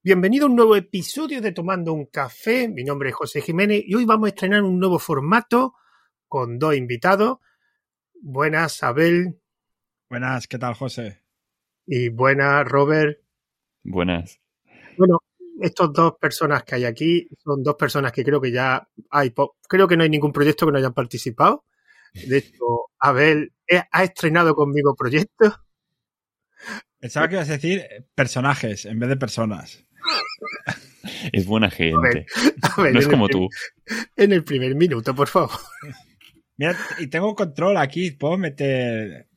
Bienvenido a un nuevo episodio de Tomando un Café. Mi nombre es José Jiménez y hoy vamos a estrenar un nuevo formato con dos invitados. Buenas, Abel. Buenas, ¿qué tal, José? Y buenas, Robert. Buenas. Bueno, estas dos personas que hay aquí son dos personas que creo que ya hay, creo que no hay ningún proyecto que no hayan participado. De hecho, Abel ha estrenado conmigo proyectos. Pensaba que ibas a decir personajes en vez de personas. Es buena gente. no es como tú. En el primer minuto, por favor. Mira, y tengo control aquí. Puedo meter.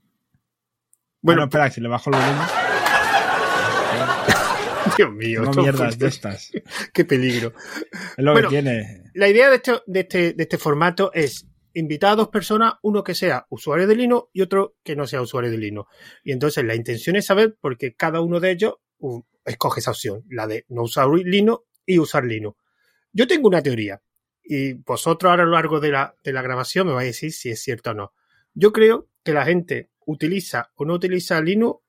Bueno, espera, si le bajo el volumen. Dios mío. Tengo mierdas de estas. Qué peligro. Es lo que tiene. La idea de este, de, este, de este formato es invitar a dos personas, uno que sea usuario de Linux y otro que no sea usuario de Linux. Y entonces la intención es saber porque cada uno de ellos escoge esa opción, la de no usar Linux y usar Linux. Yo tengo una teoría y vosotros ahora a lo largo de la, de la grabación me vais a decir si es cierto o no. Yo creo que la gente utiliza o no utiliza Linux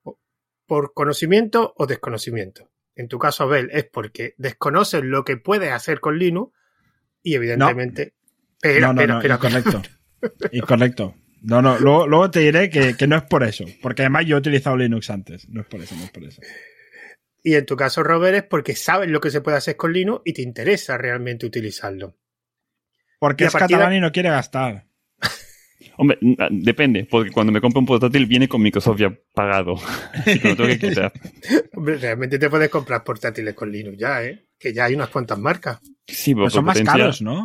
por conocimiento o desconocimiento. En tu caso, Abel, es porque desconoces lo que puedes hacer con Linux y evidentemente... No, no, no, incorrecto. incorrecto. No, no, luego, luego te diré que, que, no es por eso, porque además yo he utilizado Linux antes, no es por eso, no es por eso. Y en tu caso, Robert, es porque sabes lo que se puede hacer con Linux y te interesa realmente utilizarlo. Porque es catalán y no quiere gastar. Hombre, ah, depende, porque cuando me compro un portátil viene con Microsoft ya pagado. Así que lo tengo que quitar. Hombre, realmente te puedes comprar portátiles con Linux ya, ¿eh? Que ya hay unas cuantas marcas. Sí, pero, son más caros, ¿no?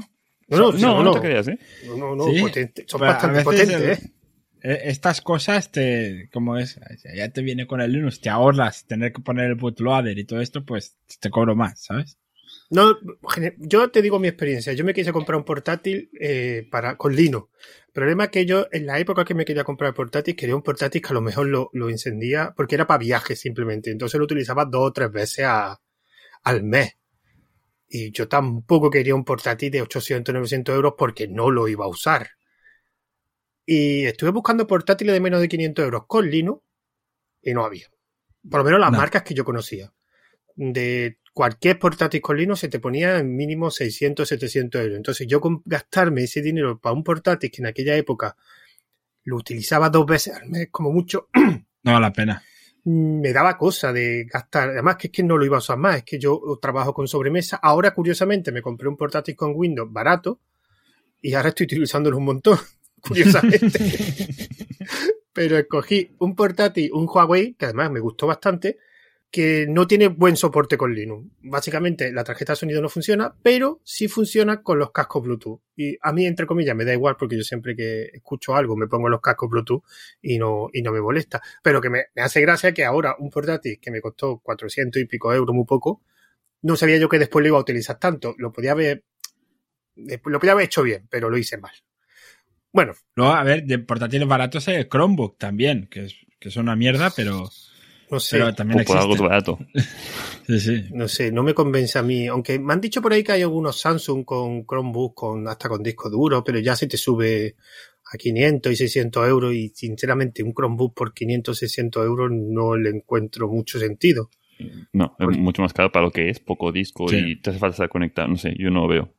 No, no, no, no, te creas, ¿eh? No, no, no, son bastante potentes, ¿eh? Eh, estas cosas te, como es, ya te viene con el Linux, te ahorras tener que poner el bootloader y todo esto, pues te cobro más, ¿sabes? No, yo te digo mi experiencia. Yo me quise comprar un portátil eh, para, con Linux. El problema es que yo, en la época que me quería comprar el portátil, quería un portátil que a lo mejor lo, lo encendía, porque era para viajes simplemente. Entonces lo utilizaba dos o tres veces al mes. Y yo tampoco quería un portátil de 800, 900 euros porque no lo iba a usar. Y estuve buscando portátiles de menos de 500 euros con Linux y no había. Por lo menos las marcas que yo conocía. De cualquier portátil con Linux se te ponía en mínimo 600, 700 euros. Entonces yo con gastarme ese dinero para un portátil que en aquella época lo utilizaba dos veces al mes como mucho. No vale la pena. Me daba cosa de gastar. Además que es que no lo iba a usar más. Es que yo trabajo con sobremesa. Ahora curiosamente me compré un portátil con Windows barato y ahora estoy utilizándolo un montón curiosamente. Pero escogí un portátil, un Huawei, que además me gustó bastante, que no tiene buen soporte con Linux. Básicamente la tarjeta de sonido no funciona, pero sí funciona con los cascos Bluetooth. Y a mí, entre comillas, me da igual porque yo siempre que escucho algo me pongo los cascos Bluetooth y no, y no me molesta. Pero que me, hace gracia que ahora un portátil que me costó 400 y pico euros, muy poco, no sabía yo que después lo iba a utilizar tanto. Lo podía haber, lo podía haber hecho bien, pero lo hice mal. Bueno. No, a ver, de portátiles baratos el Chromebook también, que es, que es una mierda, pero. No sé. Pero también por algo barato. sí, sí. No sé, no me convence a mí. Aunque me han dicho por ahí que hay algunos Samsung con Chromebook, con, hasta con disco duro, pero ya se te sube a 500 y 600 euros y sinceramente un Chromebook por 500, 600 euros no le encuentro mucho sentido. No, es mucho más caro para lo que es, poco disco y te hace falta estar conectado. No sé, yo no lo veo.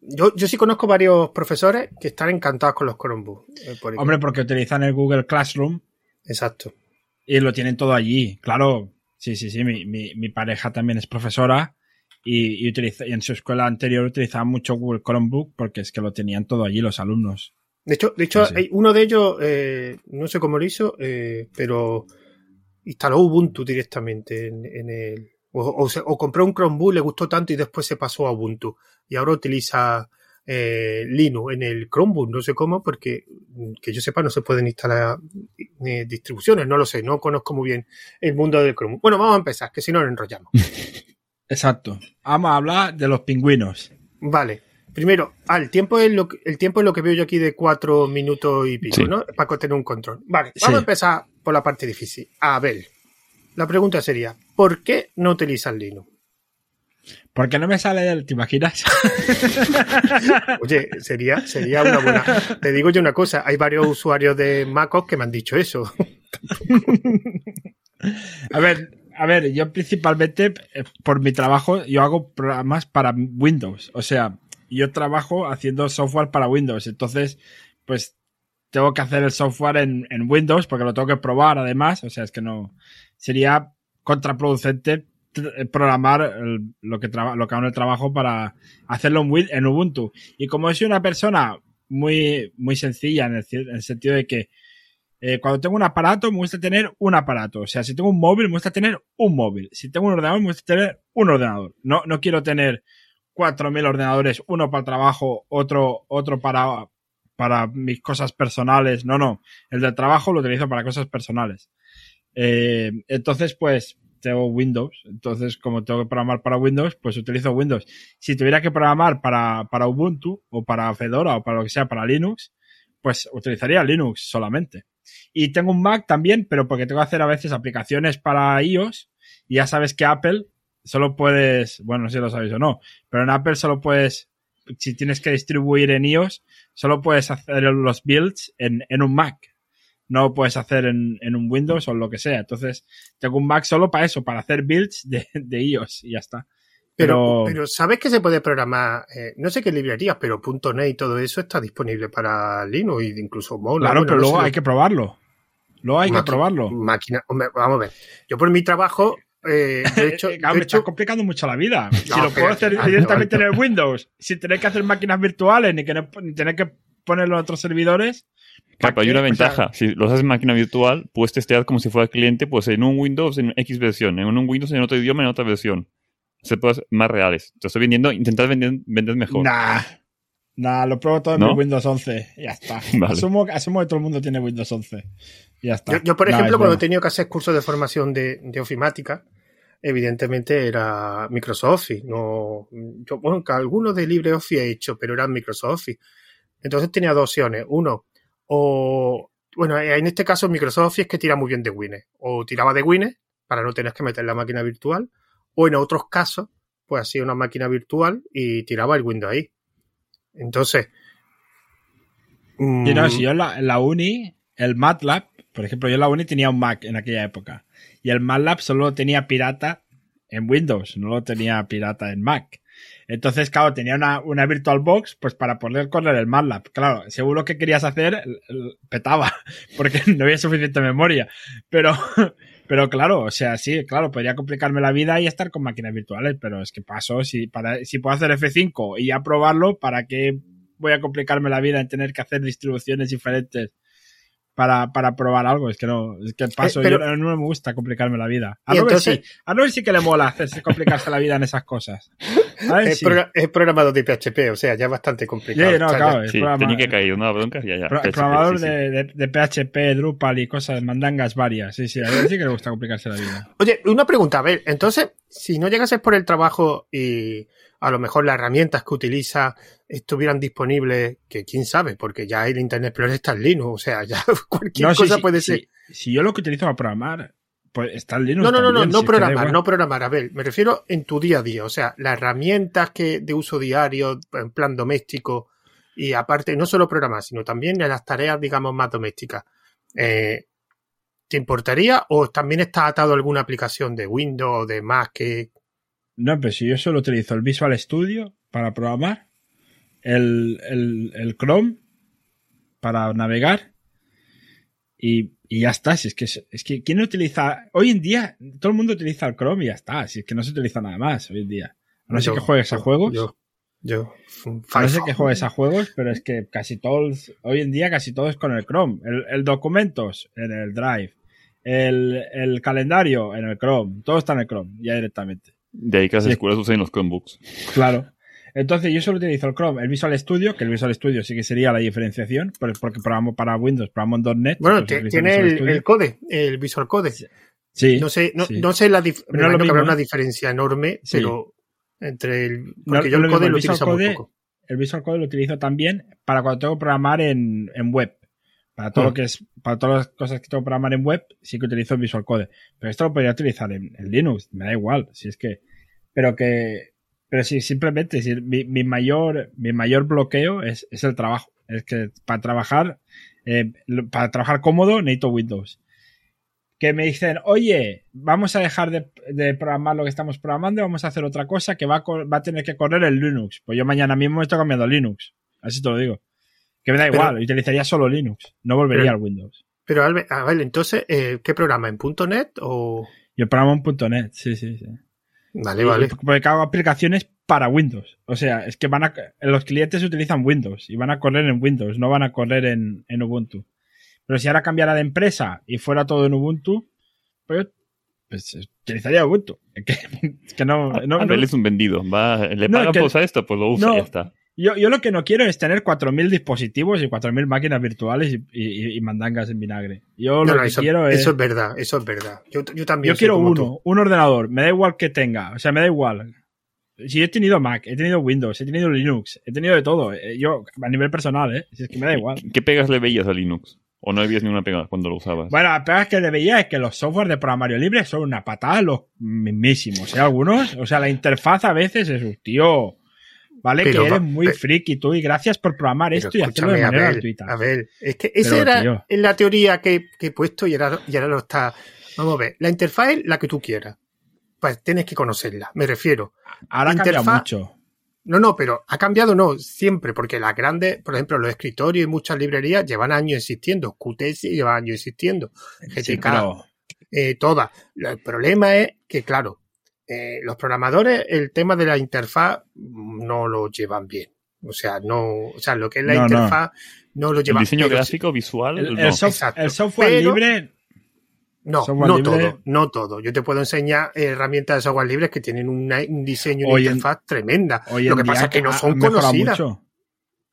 Yo, yo sí conozco varios profesores que están encantados con los Chromebooks. Eh, Hombre, porque utilizan el Google Classroom. Exacto. Y lo tienen todo allí. Claro, sí, sí, sí. Mi, mi, mi pareja también es profesora y, y, utiliza, y en su escuela anterior utilizaba mucho Google Chromebook porque es que lo tenían todo allí los alumnos. De hecho, de hecho sí, uno de ellos, eh, no sé cómo lo hizo, eh, pero instaló Ubuntu directamente en, en el, o, o, o, compró un Chromebook, le gustó tanto y después se pasó a Ubuntu. Y ahora utiliza eh, Linux en el Chromebook, no sé cómo, porque que yo sepa no se pueden instalar eh, distribuciones, no lo sé, no conozco muy bien el mundo del Chromebook. Bueno, vamos a empezar, que si no nos enrollamos. Exacto. Vamos a hablar de los pingüinos. Vale. Primero, ah, el tiempo es lo que, el tiempo es lo que veo yo aquí de cuatro minutos y pico, sí. ¿no? Para tener un control. Vale, vamos sí. a empezar por la parte difícil. Abel. La pregunta sería, ¿por qué no utilizas Linux? Porque no me sale del, ¿te imaginas? Oye, sería, sería una buena. Te digo yo una cosa, hay varios usuarios de MacOS que me han dicho eso. a ver, a ver, yo principalmente eh, por mi trabajo yo hago programas para Windows. O sea, yo trabajo haciendo software para Windows. Entonces, pues tengo que hacer el software en, en Windows porque lo tengo que probar además. O sea, es que no sería contraproducente programar lo que lo que hago en el trabajo para hacerlo en, en Ubuntu. Y como soy una persona muy, muy sencilla en el, en el sentido de que eh, cuando tengo un aparato, me gusta tener un aparato. O sea, si tengo un móvil, me gusta tener un móvil. Si tengo un ordenador, me gusta tener un ordenador. No, no quiero tener 4.000 ordenadores, uno para el trabajo, otro, otro para, para mis cosas personales. No, no. El del trabajo lo utilizo para cosas personales. Eh, entonces, pues, tengo Windows. Entonces, como tengo que programar para Windows, pues utilizo Windows. Si tuviera que programar para, para Ubuntu o para Fedora o para lo que sea, para Linux, pues utilizaría Linux solamente. Y tengo un Mac también, pero porque tengo que hacer a veces aplicaciones para iOS. Y ya sabes que Apple solo puedes, bueno, si lo sabéis o no, pero en Apple solo puedes, si tienes que distribuir en iOS, solo puedes hacer los builds en, en un Mac. No puedes hacer en, en, un Windows o lo que sea. Entonces, tengo un Mac solo para eso, para hacer builds de, de iOS y ya está. Pero, pero, ¿sabes que se puede programar? Eh, no sé qué librerías, pero .NET y todo eso está disponible para Linux e incluso Mola. Claro, pero luego hay que probarlo. Luego hay que probarlo. Máquina, vamos a ver. Yo por mi trabajo, eh, de hecho, claro, me está complicando mucho la vida. No, si lo puedo hacer directamente en el Windows, sin tener que hacer máquinas virtuales, ni, que no, ni tener que ponerlo en otros servidores. Claro, pero hay una ventaja. si lo haces en máquina virtual, puedes testear como si fuera cliente, pues en un Windows en X versión, en un Windows en otro idioma en otra versión se puede más reales. Te estoy vendiendo, intentar vender, vender mejor. Nah. Nah, lo pruebo todo en mi Windows 11. Ya está. Asumo, asumo, que todo el mundo tiene Windows 11. Ya está. Yo, por ejemplo, cuando he tenido que hacer cursos de formación de, de ofimática, evidentemente era Microsoft Office. No, yo, bueno, que algunos de LibreOffice he hecho, pero eran Microsoft Office. Entonces tenía dos opciones. Uno, o, bueno, en este caso Microsoft es que tira muy bien de Windows. O tiraba de Windows para no tener que meter la máquina virtual o en otros casos, pues hacía una máquina virtual y tiraba el Windows ahí. Entonces. Mmm... no, si yo en la, en la, uni, el MATLAB, por ejemplo, yo en la uni tenía un Mac en aquella época. Y el MATLAB solo tenía pirata en Windows, no lo tenía pirata en Mac. Entonces, claro, tenía una, una VirtualBox pues para poder correr el MATLAB. Claro, seguro que querías hacer, petaba, porque no había suficiente memoria. Pero, pero claro, o sea, sí, claro, podría complicarme la vida y estar con máquinas virtuales, pero es que paso, si, para, si puedo hacer F5 y ya probarlo, ¿para qué voy a complicarme la vida en tener que hacer distribuciones diferentes para, para probar algo? Es que no, es que paso, eh, yo no me gusta complicarme la vida. A Robert sí, a Robert sí que le mola hacerse complicarse la vida en esas cosas. Es, sí. es, programador de PHP, o sea, ya es bastante complicado. Sí, no, claro, sí, tenía que caer una bronca y ya, ya. Pro, PHP, programador sí, de, de, de, PHP, Drupal y cosas, mandangas varias. Sí, sí, a ver sí que le gusta complicarse la vida. Oye, una pregunta, a ver, entonces, si no llegases por el trabajo y a lo mejor las herramientas que utiliza estuvieran disponibles, que quién sabe, porque ya el Internet Explorer está en Linux, o sea, ya cualquier no, cosa sí, puede ser. Si yo lo que utilizo para programar pues está en Linux. No, no, no, también, no, no si programar, no programar. A ver, me refiero en tu día a día. O sea, las herramientas que de uso diario, en plan doméstico, y aparte, no solo programar, sino también en las tareas, digamos, más domésticas. Eh, ¿Te importaría o también está atado a alguna aplicación de Windows o de Mac que... No, pero si yo solo utilizo el Visual Studio para programar, el, el, el Chrome para navegar y y ya está, si es que, es que, ¿quién utiliza? Hoy en día, todo el mundo utiliza el Chrome y ya está, si es que no se utiliza nada más hoy en día. A no ser que juegues a juegos. Yo, yo. A no ser que juegues a juegos, pero es que casi todos, hoy en día casi todo es con el Chrome. El, el documentos en el Drive. El, el, calendario en el Chrome. Todo está en el Chrome, ya directamente. De ahí que las sí. escuelas usen los Chromebooks. Claro. Entonces yo solo utilizo el Chrome, el Visual Studio, que el Visual Studio sí que sería la diferenciación, porque programo para Windows, programo en .NET. Bueno, tiene el, el, code, el Visual Code. Sí. No sé, no, sí. no sé la dif no que habrá una diferencia enorme, sí. pero entre el... Porque no, yo el code lo, utilizo code, muy poco. El Visual Code lo utilizo también para cuando tengo que programar en, en web. Para todo oh. lo que es, para todas las cosas que tengo que programar en web, sí que utilizo el Visual Code. Pero esto lo podría utilizar en, en Linux, me da igual, si es que, pero que, pero sí, simplemente, si mi, mi, mayor, mi mayor bloqueo es, es, el trabajo. Es que para trabajar, eh, para trabajar cómodo necesito Windows. que me dicen, oye, vamos a dejar de, programar lo que estamos programando, vamos a hacer otra cosa que va a, va a tener que correr el Linux. Pues yo mañana mismo estoy cambiando a Linux. Así te lo digo. Que me da igual, utilizaría solo Linux, no volvería al Windows. Pero, a ver, entonces, eh, ¿qué programa? ¿En .NET o...? Yo programo en .NET, sí, sí, sí. Vale, vale. Porque hago aplicaciones para Windows. O sea, es que van a, los clientes utilizan Windows y van a correr en Windows, no van a correr en, Ubuntu. Pero si ahora cambiara de empresa y fuera todo en Ubuntu, pues, pues utilizaría Ubuntu. Es que, no, no, es un vendido. Va, le pagan por usar esto, pues lo usa y ya está. Yo, yo, lo que no quiero es tener 4.000 dispositivos y 4.000 máquinas virtuales y, mandangas en vinagre. Yo lo que eso, quiero es... Eso es verdad, eso es verdad. Yo, yo también... Yo quiero uno, un ordenador. Me da igual que tenga. O sea, me da igual. Si he tenido Mac, he tenido Windows, he tenido Linux, he tenido de todo. Eh, yo, a nivel personal, ¿eh? Si es que me da igual. ¿Qué pegas le veías a Linux? ¿O no habías ni una pega cuando lo usabas? Bueno, las pegas que le veía es que los software de programario libre son una patada los mismísimos. ¿eh? Algunos, o sea, la interfaz a veces es un tío ¿vale? que eres muy friki tú y gracias por programar esto y hacerlo de manera gratuita. A ver, es que esa era la teoría que, he puesto y ahora, y ahora lo está. Vamos a ver, la interfaz es la que tú quieras. Pues tienes que conocerla, me refiero. Ahora ha cambiado mucho. No, no, pero ha cambiado no, siempre, porque las grandes, por ejemplo, los escritorios y muchas librerías llevan años existiendo. QTS lleva años existiendo. GTK, eh, todas. El problema es que, claro, eh, los programadores el tema de la interfaz no lo llevan bien. O sea, no, o sea, lo que es la interfaz no. lo llevan. El diseño gráfico, visual, el, software libre. No, no todo, no todo. Yo te puedo enseñar herramientas de software libres que tienen un diseño de interfaz tremenda. lo que pasa es que no son conocidas.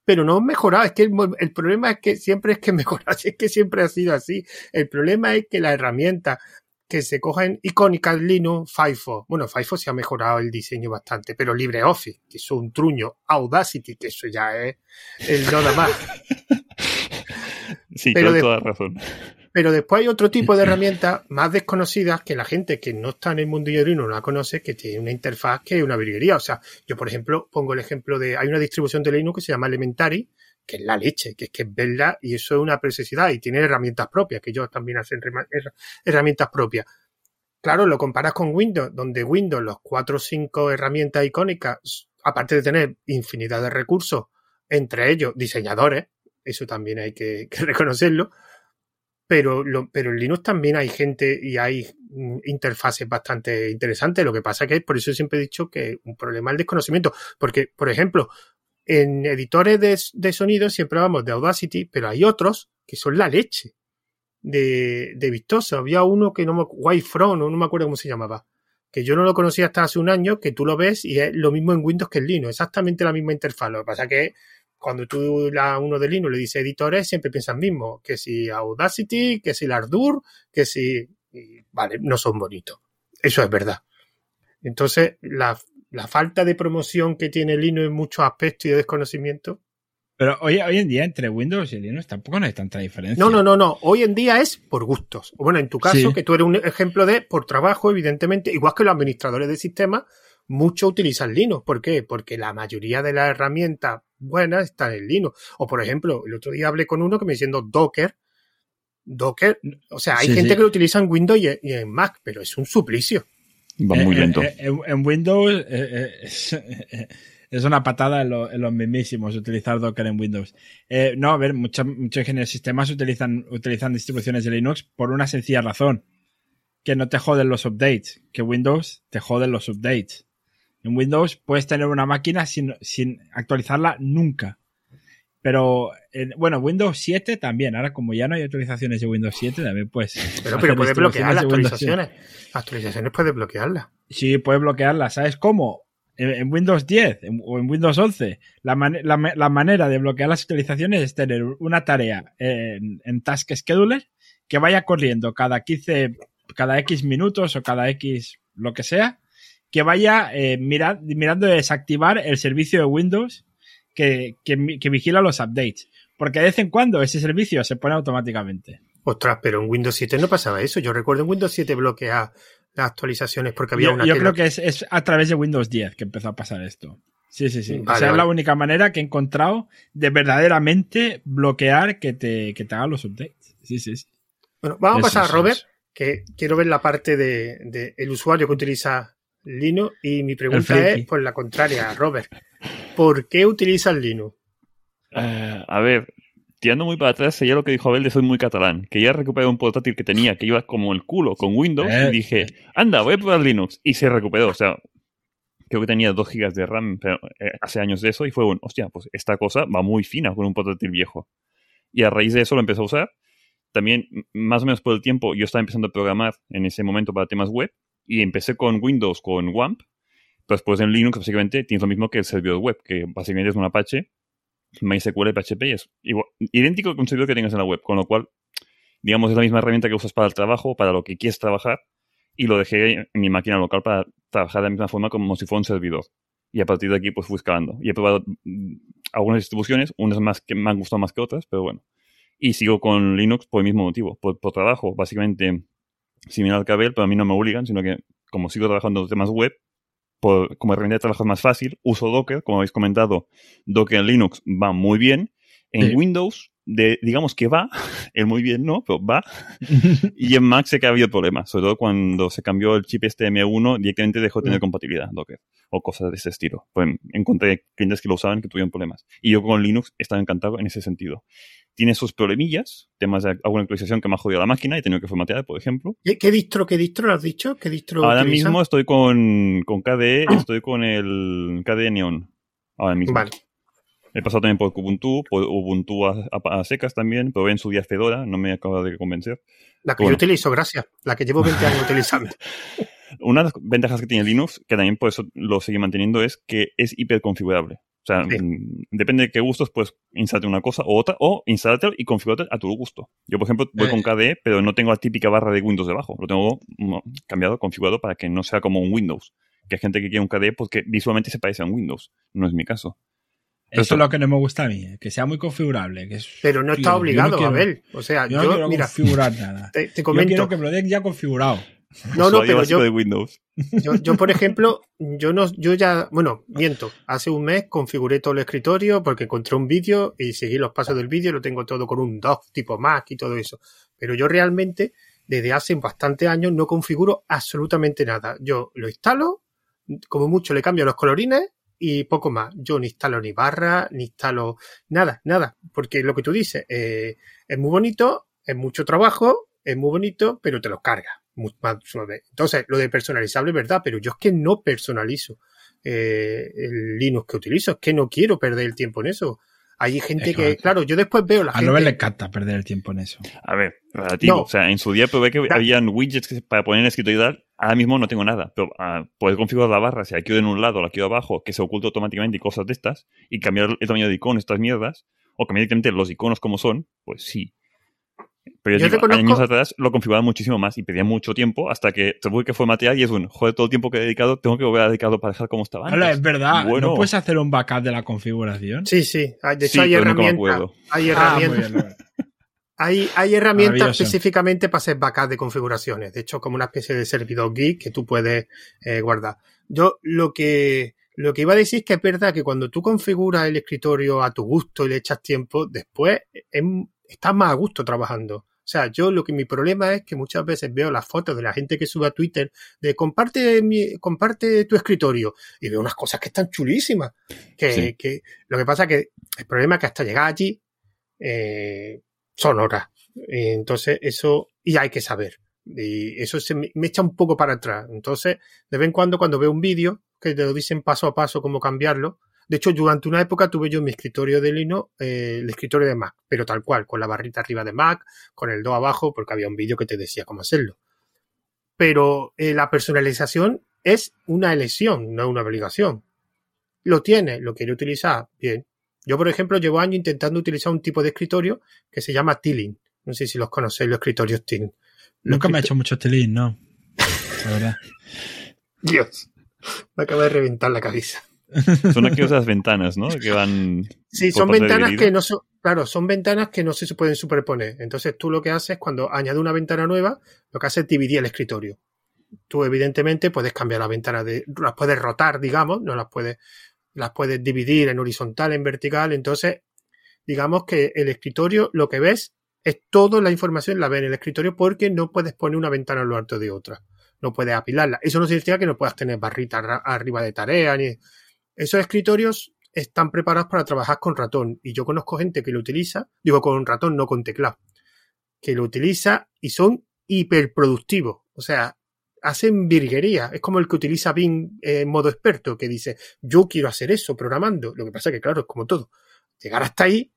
Pero no han mejorado. Es que el, problema es que siempre es que mejorar. Es que siempre ha sido así. El problema es que la herramienta que se cogen icónicas Linux, Firefox. Bueno, Firefox se ha mejorado el diseño bastante, pero LibreOffice, que es un truño, Audacity, que eso ya es el nada más. sí, pero toda razón. Pero después hay otro tipo de herramientas más desconocidas que la gente que no está en el mundo de Linux no la conoce, que tiene una interfaz que es una virguería. O sea, yo por ejemplo pongo el ejemplo de, hay una distribución de Linux que se llama Elementary, que es la leche, que es que es verdad y eso es una preciosidad y tiene herramientas propias, que ellos también hacen herramientas propias. Claro, lo comparas con Windows, donde Windows, los cuatro o cinco herramientas icónicas, aparte de tener infinidad de recursos, entre ellos diseñadores, eso también hay que, reconocerlo, pero, lo, pero en Linux también hay gente y hay interfaces bastante interesantes. Lo que pasa que por eso siempre he dicho que un problema es el desconocimiento. Porque, por ejemplo, en editores de, sonido siempre hablamos de Audacity, pero hay otros que son la leche de, de vistoso. Había uno que no me Whitefront, no me acuerdo cómo se llamaba, que yo no lo conocía hasta hace un año, que tú lo ves y es lo mismo en Windows que en Linux, exactamente la misma interfaz. Lo que pasa que cuando tú a uno de Linux le dices editores, siempre piensas mismo, que si Audacity, que si el Ardour, que si... vale, no son bonitos. Eso es verdad. Entonces, la, la falta de promoción que tiene Linux en muchos aspectos y de desconocimiento. Pero hoy, hoy en día entre Windows y Linux tampoco no hay tanta diferencia. No, no, no, no. Hoy en día es por gustos. Bueno, en tu caso, que tú eres un ejemplo de por trabajo, evidentemente, igual que los administradores de sistemas, muchos utilizan Linux. ¿Por qué? Porque la mayoría de las herramientas buenas están en Linux. O por ejemplo, el otro día hablé con uno que me diciendo Docker. Docker, o sea, hay gente que lo utiliza en Windows y en Mac, pero es un suplicio. Va muy eh, eh, lento. Eh, en, Windows es, una patada en, los mismísimos utilizar Docker en Windows. no, a ver, muchos, muchos sistemas utilizan, utilizan distribuciones de Linux por una sencilla razón. Que no te joden los updates. Que Windows te joden los updates. En Windows puedes tener una máquina sin, sin actualizarla nunca. Pero, bueno, Windows 7 también. Ahora, como ya no hay actualizaciones de Windows 7, también pues. Pero, pero puedes bloquear las actualizaciones. Actualizaciones puedes bloquearlas. Sí, puedes bloquearlas. ¿Sabes cómo? En, Windows 10 o en Windows 11, la, la, manera de bloquear las actualizaciones es tener una tarea en, Task Scheduler que vaya corriendo cada 15, cada X minutos o cada X lo que sea, que vaya eh, mirando desactivar el servicio de Windows que, vigila los updates. Porque de vez en cuando ese servicio se pone automáticamente. Ostras, pero en Windows 7 no pasaba eso. Yo recuerdo en Windows 7 bloquear las actualizaciones porque había una. Yo creo que es, a través de Windows 10 que empezó a pasar esto. Sí, sí, sí. o sea, es la única manera que he encontrado de verdaderamente bloquear que te, que te hagan los updates. Sí, sí, sí. Bueno, vamos a pasar a Robert, que quiero ver la parte de, de el usuario que utiliza Linux y mi pregunta es, por la contraria, Robert, ¿por qué utilizas Linux? Uh, a ver, tirando muy para atrás, sería lo que dijo Abel de soy muy catalán, que ya recuperé un portátil que tenía, que iba como el culo con Windows, eh. y dije, anda, voy a probar Linux, y se recuperó, o sea, creo que tenía 2 GB de RAM pero, eh, hace años de eso, y fue un, hostia, pues esta cosa va muy fina con un portátil viejo. Y a raíz de eso lo empecé a usar. También, más o menos por el tiempo, yo estaba empezando a programar en ese momento para temas web, y empecé con Windows, con WAMP, después en Linux básicamente tienes lo mismo que el servidor web, que básicamente es un Apache MySQL PHP es igual, idéntico al servidor que tengas en la web, con lo cual, digamos, es la misma herramienta que usas para el trabajo, para lo que quieres trabajar, y lo dejé en mi máquina local para trabajar de la misma forma como si fuera un servidor. Y a partir de aquí, pues fui escalando. Y he probado mm, algunas distribuciones, unas más que me han gustado más que otras, pero bueno. Y sigo con Linux por el mismo motivo, por, trabajo, básicamente similar al Cabel, pero a mí no me obligan, sino que como sigo trabajando en temas web, como herramienta de trabajo más fácil, uso Docker, como habéis comentado, Docker en Linux va muy bien. En Windows, de, digamos que va, el muy bien no, pero va. y en Mac sé que ha habido problemas, sobre todo cuando se cambió el chip este M1, directamente dejó de tener compatibilidad Docker o cosas de ese estilo. Pues encontré clientes que lo usaban que tuvieron problemas. Y yo con Linux estaba encantado en ese sentido tiene sus problemillas, temas de alguna actualización que me ha jodido la máquina y he tenido que formatear, por ejemplo. ¿Qué distro, qué distro has dicho? ¿Qué distro Ahora mismo estoy con, con KDE, estoy con el KDE Neon. Ahora mismo. Vale. He pasado también por Ubuntu, por Ubuntu a, secas también, probé en su día Fedora, no me acaba de convencer. La que yo utilizo, gracias. La que llevo 20 años utilizando. Una de las ventajas que tiene Linux, que también por eso lo sigue manteniendo, es que es hiperconfigurable. O sea, mm, depende de qué gustos, pues instalarte una cosa u otra, o instalarte y configurarte a tu gusto. Yo, por ejemplo, voy con eh. KDE, pero no tengo la típica barra de Windows debajo. Lo tengo mm, cambiado, configurado para que no sea como un Windows. Que hay gente que quiere un KDE porque visualmente se parece a un Windows. No es mi caso. Eso es lo que no me gusta a mí, que sea muy configurable. Que pero no está obligado, a ver. O sea, yo, no quiero mira, configurar nada. Te, te comento. Yo quiero que me lo den ya configurado. No, no, pero yo, de Windows. yo, por ejemplo, yo no, yo ya, bueno, miento. Hace un mes configuré todo el escritorio porque encontré un vídeo y seguí los pasos del vídeo. Lo tengo todo con un dock tipo Mac y todo eso. Pero yo realmente, desde hace bastante años, no configuro absolutamente nada. Yo lo instalo, como mucho le cambio los colorines y poco más. Yo ni instalo ni barra, ni instalo nada, nada. Porque lo que tú dices eh, es muy bonito, es mucho trabajo, es muy bonito, pero te lo carga entonces, lo de personalizable es verdad, pero yo es que no personalizo eh, el Linux que utilizo, es que no quiero perder el tiempo en eso. Hay gente que, claro, yo después veo la a gente. A le encanta perder el tiempo en eso. A ver, relativo. O sea, en su día probé que habían widgets para poner en escritorio y tal. Ahora mismo no tengo nada. Pero uh, puedes configurar la barra, si la quiero en un lado o la quiero abajo, que se oculte automáticamente y cosas de estas. Y cambiar el tamaño de iconos, estas mierdas. O cambiar directamente los iconos como son. Pues sí. Pero yo, digo, años atrás lo configuraba muchísimo más y pedía mucho tiempo hasta que tuve que formatear y es un, joder, todo el tiempo que he dedicado, tengo que volver a dedicarlo para dejar como estaba antes. es verdad. ¿No puedes hacer un backup de la configuración? Sí, sí. De hecho, hay, herramientas, hay ah, herramientas. hay hay, herramientas específicamente para hacer backup de configuraciones. De hecho, como una especie de servidor geek que tú puedes eh, guardar. Yo lo que, lo que iba a decir es que es verdad que cuando tú configuras el escritorio a tu gusto y le echas tiempo, después es estás más a gusto trabajando. O sea, yo lo que mi problema es que muchas veces veo las fotos de la gente que sube a Twitter de comparte mi, comparte tu escritorio y veo unas cosas que están chulísimas. Que, que lo que pasa es que el problema es que hasta llegar allí eh, son horas. entonces, eso, y hay que saber. Y eso se me, me, echa un poco para atrás. Entonces, de vez en cuando, cuando veo un vídeo que te lo dicen paso a paso cómo cambiarlo, de hecho, durante una época tuve yo mi escritorio de Linux, eh, el escritorio de Mac, pero tal cual, con la barrita arriba de Mac, con el do abajo, porque había un vídeo que te decía cómo hacerlo. Pero eh, la personalización es una elección, no una obligación. Lo tiene, lo quiere utilizar, bien. Yo, por ejemplo, llevo años intentando utilizar un tipo de escritorio que se llama Tilling. No sé si los conocéis, los escritorios Tilling. Nunca me ha hecho mucho Tilling, no. La verdad. Dios, me acaba de reventar la cabeza. Son aquellas ventanas, ¿no? Que van. Sí, son ventanas que no son. Claro, son ventanas que no se pueden superponer. Entonces tú lo que haces cuando añades una ventana nueva, lo que haces es dividir el escritorio. Tú, evidentemente, puedes cambiar la ventana de. las puedes rotar, digamos, no las puedes. Las puedes dividir en horizontal, en vertical. Entonces, digamos que el escritorio lo que ves Es toda la información la ve en el escritorio porque no puedes poner una ventana en lo alto de otra. No puedes apilarla. Eso no significa que no puedas tener barritas arriba de tarea. Ni... Esos escritorios están preparados para trabajar con ratón. Y yo conozco gente que lo utiliza, digo con ratón, no con teclado, que lo utiliza y son hiperproductivos. O sea, hacen virguería. Es como el que utiliza Bing en modo experto, que dice, yo quiero hacer eso programando. Lo que pasa es que, claro, es como todo. Llegar hasta ahí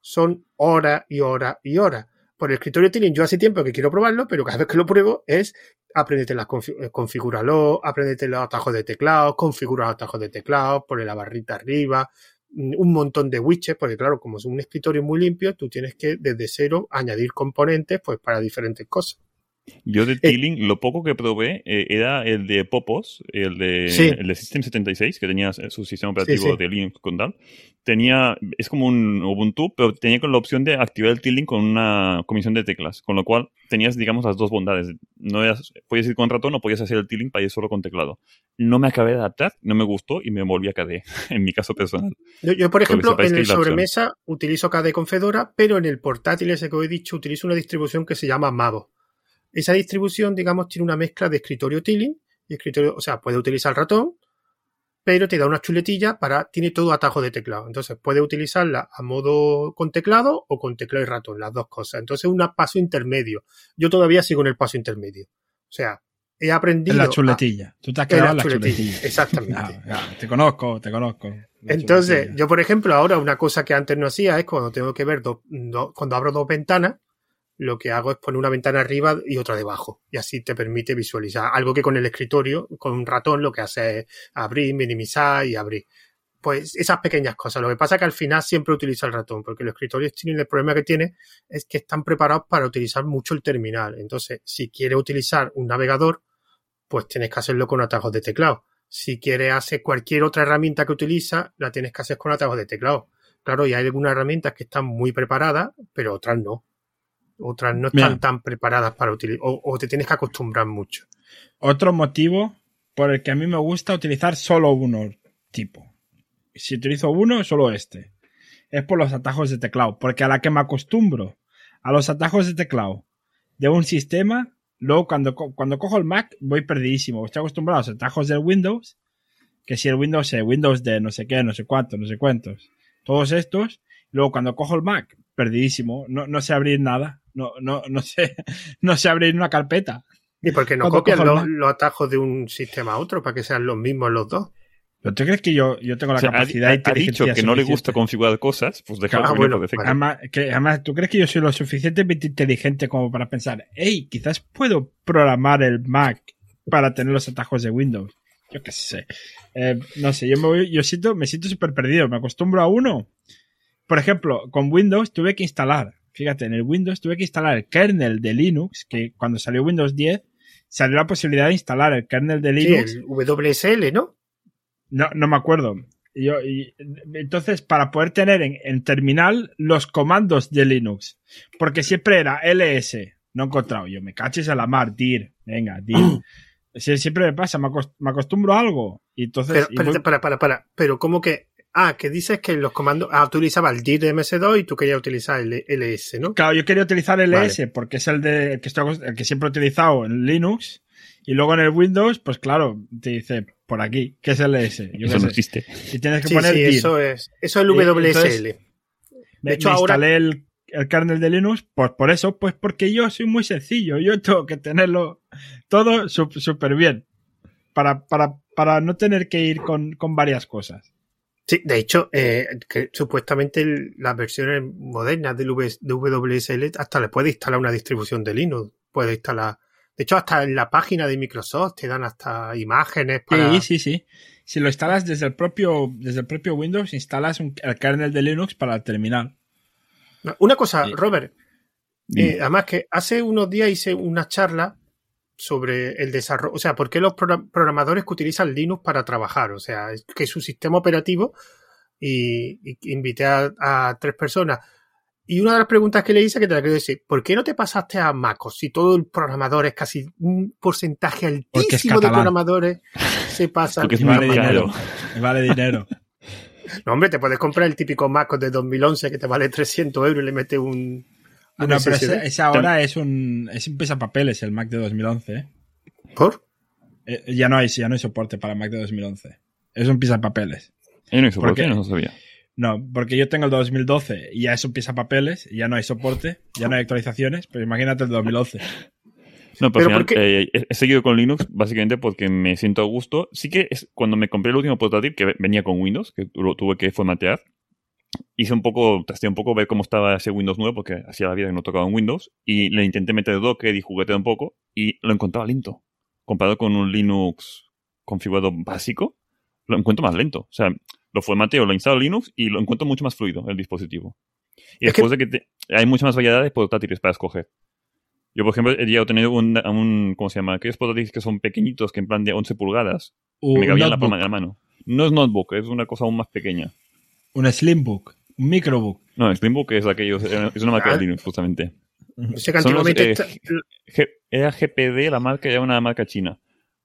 son horas y horas y horas. Por el escritorio tienen yo hace tiempo que quiero probarlo, pero cada vez que lo pruebo es aprendete las eh, configúralo, aprendete los atajos de teclado, configura los atajos de teclado, pone la barrita arriba, mm, un montón de widgets, porque claro, como es un escritorio muy limpio, tú tienes que desde cero añadir componentes pues para diferentes cosas. Yo de Teeling, lo poco que probé eh, era el de Popos, el de, el de System 76, que tenía su sistema operativo de Linux con tal. Tenía, es como un Ubuntu, pero tenía con la opción de activar el Teeling con una comisión de teclas, con lo cual tenías, digamos, las dos bondades. No podías ir con ratón o podías hacer el Teeling para ir solo con teclado. No me acabé de adaptar, no me gustó y me volví a KDE, en mi caso personal. Yo, por ejemplo, en el sobremesa utilizo KDE con Fedora, pero en el portátil ese que os he dicho utilizo una distribución que se llama Mavo esa distribución, digamos, tiene una mezcla de escritorio tiling y escritorio, o sea, puede utilizar el ratón, pero te da una chuletilla para, tiene todo atajo de teclado. Entonces puede utilizarla a modo con teclado o con teclado y ratón, las dos cosas. Entonces un paso intermedio. Yo todavía sigo en el paso intermedio. O sea, he aprendido. En la chuletilla. Tú te has quedado en la chuletilla. Exactamente. te conozco, te conozco. Entonces, yo, por ejemplo, ahora una cosa que antes no hacía es cuando tengo que ver, cuando abro dos ventanas, lo que hago es poner una ventana arriba y otra debajo. Y así te permite visualizar. Algo que con el escritorio, con un ratón, lo que hace es abrir, minimizar y abrir. Pues esas pequeñas cosas. Lo que pasa es que al final siempre utiliza el ratón, porque los escritorios tienen el problema que tiene es que están preparados para utilizar mucho el terminal. Entonces, si quieres utilizar un navegador, pues tienes que hacerlo con atajos de teclado. Si quieres hacer cualquier otra herramienta que utiliza, la tienes que hacer con atajos de teclado. Claro, y hay algunas herramientas que están muy preparadas, pero otras no otras no están tan preparadas para utilizar, o, te tienes que acostumbrar mucho. Otro motivo por el que a mí me gusta utilizar solo uno tipo. Si utilizo uno, solo este. Es por los atajos de teclado, porque a la que me acostumbro a los atajos de teclado de un sistema, luego cuando, cuando cojo el Mac voy perdidísimo. Estoy acostumbrado a los atajos del Windows, que si el Windows es Windows de no sé qué, no sé cuánto, no sé cuántos. Todos estos. Luego cuando cojo el Mac, perdidísimo. No, no sé abrir nada. No, no, no sé, no sé abrir una carpeta. ¿Y por qué no copias los, atajos de un sistema a otro para que sean los mismos los dos? ¿Pero tú crees que yo, yo tengo la capacidad ha, ha, dicho que no le gusta configurar cosas, pues déjalo ah, bueno, por Además, que, además, ¿tú crees que yo soy lo suficientemente inteligente como para pensar, hey, quizás puedo programar el Mac para tener los atajos de Windows? Yo qué sé. Eh, no sé, yo me voy, yo siento, me siento súper perdido. Me acostumbro a uno. Por ejemplo, con Windows tuve que instalar Fíjate, en el Windows tuve que instalar el kernel de Linux, que cuando salió Windows 10 salió la posibilidad de instalar el kernel de Linux. Sí, el WSL, ¿no? No, no me acuerdo. Yo, entonces, para poder tener en, terminal los comandos de Linux, porque siempre era ls, no he encontrado. Yo me caches a la mar, dir, venga, dir. siempre me pasa, me, acostumbro a algo. Y entonces. Pero, para, para, para. Pero, ¿cómo que Ah, que dices que los comandos. Ah, tú utilizabas el dir de MS2 y tú querías utilizar el ls, ¿no? Claro, yo quería utilizar el ls porque es el, de, que, estoy, el que siempre he utilizado en Linux. Y luego en el Windows, pues claro, te dice por aquí, ¿qué es el ls? eso no existe. Y tienes que poner sí, eso es. Eso es el WSL. de hecho, ahora. Instalé el, el kernel de Linux, pues por eso, pues porque yo soy muy sencillo. Yo tengo que tenerlo todo súper bien. Para, para, para no tener que ir con, con varias cosas. Sí, de hecho, eh, que supuestamente las versiones modernas del WSL hasta le puede instalar una distribución de Linux. Puede instalar. De hecho, hasta en la página de Microsoft te dan hasta imágenes para. Sí, sí, sí. Si lo instalas desde el propio, desde el propio Windows, instalas el kernel de Linux para el terminal. Una cosa, Robert. Eh, además que hace unos días hice una charla sobre el desarrollo, o sea, ¿por qué los programadores que utilizan Linux para trabajar? O sea, que es su sistema operativo y, invité a, tres personas. Y una de las preguntas que le hice, que te la quiero decir, ¿por qué no te pasaste a MacOS si todo el programador es casi un porcentaje altísimo de programadores se pasa? Porque vale dinero. vale dinero. No, hombre, te puedes comprar el típico MacOS de 2011 que te vale 300 euros y le metes un, Ah, no, pero ese, ese ahora es un, es un papeles el Mac de 2011. ¿eh? ¿Por? Eh, ya, no hay, ya no hay soporte para el Mac de 2011. Es un papeles. ¿Y no hay soporte? No sabía. No, porque yo tengo el 2012 y ya es un papeles, ya no hay soporte, ya no hay actualizaciones, pero imagínate el 2011. No, pero, al final, eh, he seguido con Linux básicamente porque me siento a gusto. Sí que es cuando me compré el último portátil que venía con Windows, que lo tuve que formatear, hice un poco, testé un poco ver cómo estaba ese Windows nuevo, porque hacía la vida que no tocaba en Windows, y le intenté meter Docker y juguetear un poco, y lo encontraba lento. Comparado con un Linux configurado básico, lo encuentro más lento. O sea, lo formateo, lo instalo Linux y lo encuentro mucho más fluido el dispositivo. Y después de que hay muchas más variedades de portátiles para escoger. Yo, por ejemplo, he llegado a tener un, ¿cómo se llama? Aquellos portátiles que son pequeñitos, que en plan de 11 pulgadas, que me cabían en la palma de la mano. No es notebook, es una cosa aún más pequeña. Un Slimbook, un Microbook. No, Slimbook es aquello, es una marca de Linux, justamente. que antiguamente eh, era GPD, la marca era una marca china.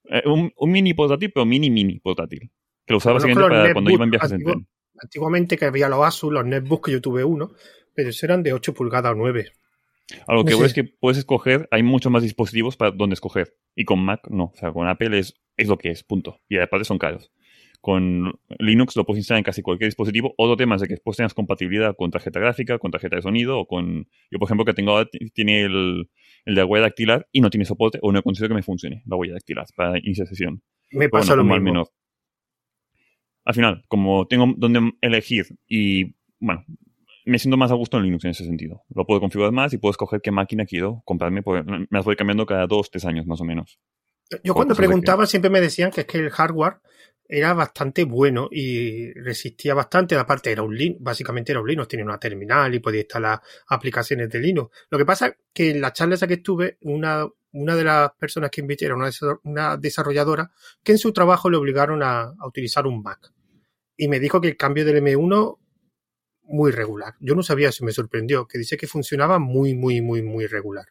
Eh, un, mini portátil, pero mini mini portátil. Que lo usaba básicamente para cuando iba en viajes en tren. Antiguamente que había los Asus, los netbooks, que yo tuve uno, pero esos eran de 8 pulgadas o 9. A lo que voy es que puedes escoger, hay muchos más dispositivos para donde escoger. Y con Mac no. O sea, con Apple es, es lo que es, punto. Y aparte son caros con Linux lo puedes instalar en casi cualquier dispositivo. Otro tema es de que después tengas compatibilidad con tarjeta gráfica, con tarjeta de sonido o con... Yo, por ejemplo, que tengo ahora, tiene el, el de huella dactilar y no tiene soporte o no he conseguido que me funcione la huella dactilar para iniciar sesión. Me pasa lo mismo. Al final, como tengo donde elegir y, bueno, me siento más a gusto en Linux en ese sentido. Lo puedo configurar más y puedo escoger qué máquina quiero comprarme. me las voy cambiando cada dos, tres años más o menos. Yo cuando preguntaba siempre me decían que es que el hardware era bastante bueno y resistía bastante. Aparte, era un Linux, básicamente era un Linux, tenía una terminal y podía instalar aplicaciones de Linux. Lo que pasa que en la charla esa que estuve, una, una de las personas que invité era una, desarrolladora que en su trabajo le obligaron a, a utilizar un Mac. Y me dijo que el cambio del M1 muy regular. Yo no sabía si me sorprendió, que dice que funcionaba muy, muy, muy, muy regular.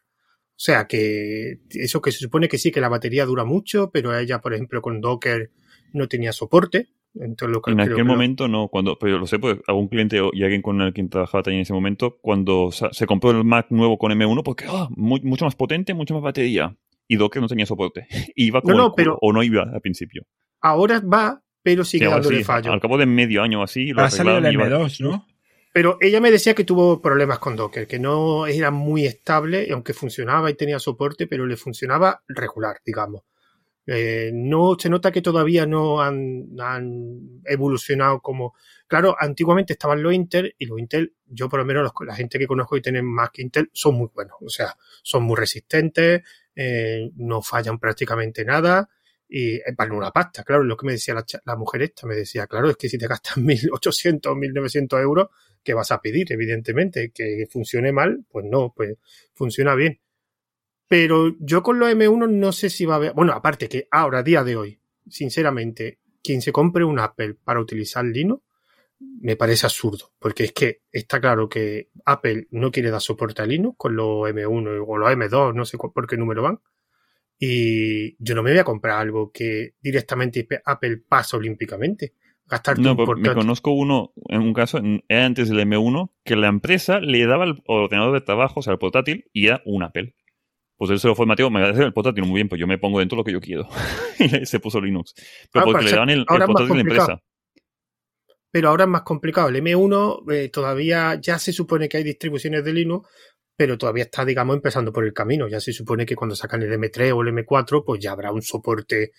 O sea, que eso que se supone que sí, que la batería dura mucho, pero ella, por ejemplo, con Docker no tenía soporte. Entonces, en aquel momento no, cuando, pero lo sé, pues algún cliente y alguien con el quien trabajaba también en ese momento, cuando se compró el Mac nuevo con M1, porque ah, mucho más potente, mucho más batería. Y Docker no tenía soporte. iba como no, pero o no iba al principio. Ahora va, pero sigue dándole fallo. Al cabo de medio año así. Lo salido el M2, ¿no? Pero ella me decía que tuvo problemas con Docker, que no era muy estable, aunque funcionaba y tenía soporte, pero le funcionaba regular, digamos. Eh, no se nota que todavía no han, evolucionado como. Claro, antiguamente estaban los Intel y los Intel, yo por lo menos la gente que conozco y tienen más que Intel, son muy buenos. O sea, son muy resistentes, eh, no fallan prácticamente nada y valen una pasta. Claro, lo que me decía la, la, mujer esta, me decía, claro, es que si te gastas 1.800 o 1.900 euros, ¿qué vas a pedir? Evidentemente, que funcione mal, pues no, pues funciona bien. Pero yo con los M1 no sé si va a haber. Bueno, aparte que ahora, a día de hoy, sinceramente, quien se compre un Apple para utilizar Linux, me parece absurdo. Porque es que está claro que Apple no quiere dar soporte a Linux con los M1 o los M2, no sé por qué número van. Y yo no me voy a comprar algo que directamente Apple pasa olímpicamente. Gastarte no, un me conozco uno, en un caso, antes del M1, que la empresa le daba el ordenador de trabajo, o sea, el portátil, y era un Apple. Pues él se lo formateó, me agradece el portátil, muy bien, pues yo me pongo dentro lo que yo quiero. y se puso Linux. Pero ah, porque le dan el, portátil de la empresa. Pero ahora es más complicado. El M1 eh, todavía ya se supone que hay distribuciones de Linux, pero todavía está, digamos, empezando por el camino. Ya se supone que cuando sacan el M3 o el M4, pues ya habrá un soporte.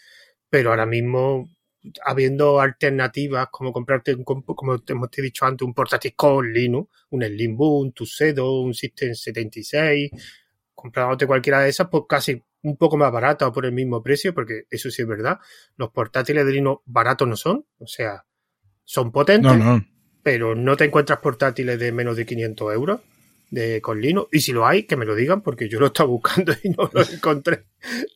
Pero ahora mismo, habiendo alternativas como comprarte, como te hemos dicho antes, un portátil con Linux, un Slimbook, un Tuxedo, un System 76, comprándote cualquiera de esas, pues casi un poco más barata o por el mismo precio, porque eso sí es verdad. Los portátiles de Linux baratos no son, o sea, son potentes, pero no te encuentras portátiles de menos de 500 euros de con Linux. Y si lo hay, que me lo digan, porque yo lo estaba buscando y no lo encontré.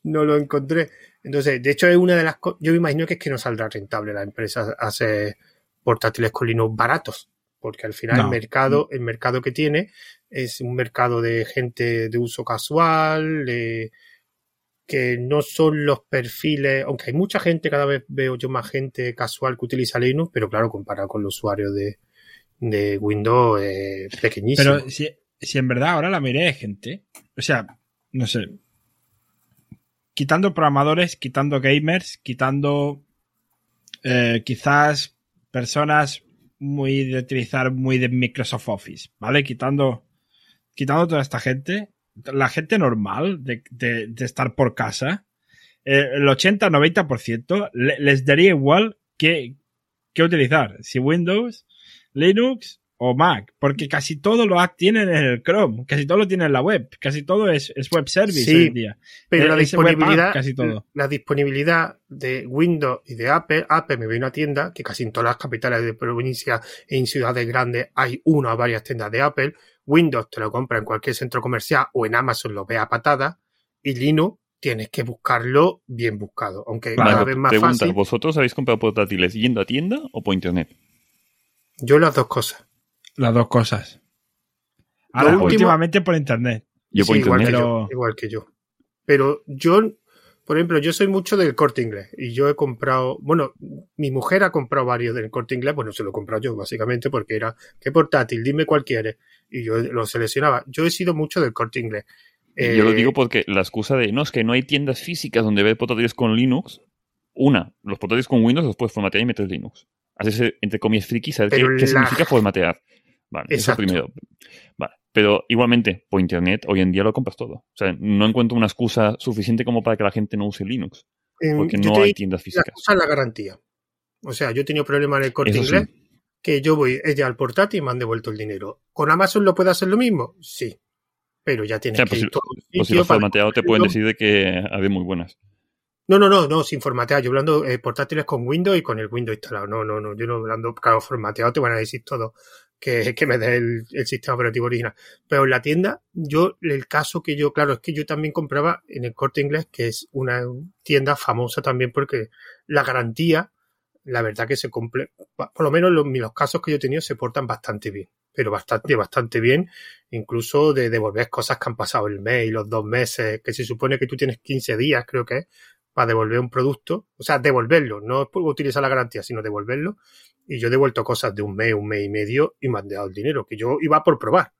no lo encontré. Entonces, de hecho, es una de las cosas. Yo me imagino que es que no saldrá rentable la empresa hacer portátiles con Linux baratos. Porque al final el mercado, el mercado que tiene es un mercado de gente de uso casual, que no son los perfiles, aunque hay mucha gente, cada vez veo yo más gente casual que utiliza Linux, pero claro, comparado con los usuarios de, de Windows, es pequeñísimo. Pero si, si en verdad ahora la mayoría de gente, o sea, no sé, quitando programadores, quitando gamers, quitando eh, quizás personas muy de utilizar muy de Microsoft Office, ¿vale? Quitando, quitando toda esta gente, la gente normal de, de, de estar por casa, eh, el 80-90% le, les daría igual que, que utilizar, si Windows, Linux o Mac, porque casi todo lo tienen en el Chrome, casi todo lo tienen en la web, casi todo es, es web service Sí, hoy en día. Pero Eh, la app, disponibilidad, casi todo. la disponibilidad de Windows y de Apple, Apple me ve una tienda que casi en todas las capitales de provincia y en ciudades grandes hay una o varias tiendas de Apple. Windows te lo compra en cualquier centro comercial o en Amazon lo ve a patada y Linux tienes que buscarlo bien buscado, aunque Claro, cada vez más Pregunta, fácil. ¿vosotros habéis comprado portátiles yendo a tienda o por internet? Yo las dos cosas. Las dos cosas. Ahora, último- últimamente por internet. Yo por Sí, igual, internet. que pero- yo, igual que yo. Pero yo, por ejemplo, yo soy mucho del corte inglés y yo he comprado, bueno, mi mujer ha comprado varios del corte inglés, bueno, se lo he comprado yo básicamente porque era, ¿qué portátil? Dime cuál quieres. Y yo lo seleccionaba. Yo he sido mucho del corte inglés. Yo lo Eh, digo porque la excusa de no es que no hay tiendas físicas donde ver portátiles con Linux. Una, los portátiles con Windows los puedes formatear y meter Linux. Haces entre comillas friki, saber qué, Pero qué la- significa formatear. Vale, eso Exacto. primero. Vale. Pero igualmente, por internet, hoy en día lo compras todo. O sea, no encuentro una excusa suficiente como para que la gente no use Linux. Porque no hay tiendas la físicas. es la garantía. O sea, yo he tenido problemas en el corte Eso sí. inglés, que yo voy ella al portátil y me han devuelto el dinero. ¿Con Amazon lo puede hacer lo mismo? Sí. Pero ya O tienes sea, que pues, ir todo pues si lo formateado te pueden decir de que hay muy buenas. No, no, no, no, sin formatear. Yo hablando eh, portátiles con Windows y con el Windows instalado. No, no, no. Yo no hablando, claro, formateado te van a decir todo que, que me dé el, el sistema operativo original. Pero en la tienda, yo, el caso que yo, claro, es que yo también compraba en el corte inglés, que es una tienda famosa también porque la garantía, la verdad que se cumple, por lo menos los, los casos que yo he tenido se portan bastante bien. Pero bastante, bastante bien. Incluso de devolver cosas que han pasado el mes y los dos meses, que se supone que tú tienes 15 días, creo que es, para devolver un producto, o sea, devolverlo, no es utilizar la garantía, sino devolverlo. Y yo he devuelto cosas de un mes, un mes y medio y me han dado el dinero, que yo iba por probar.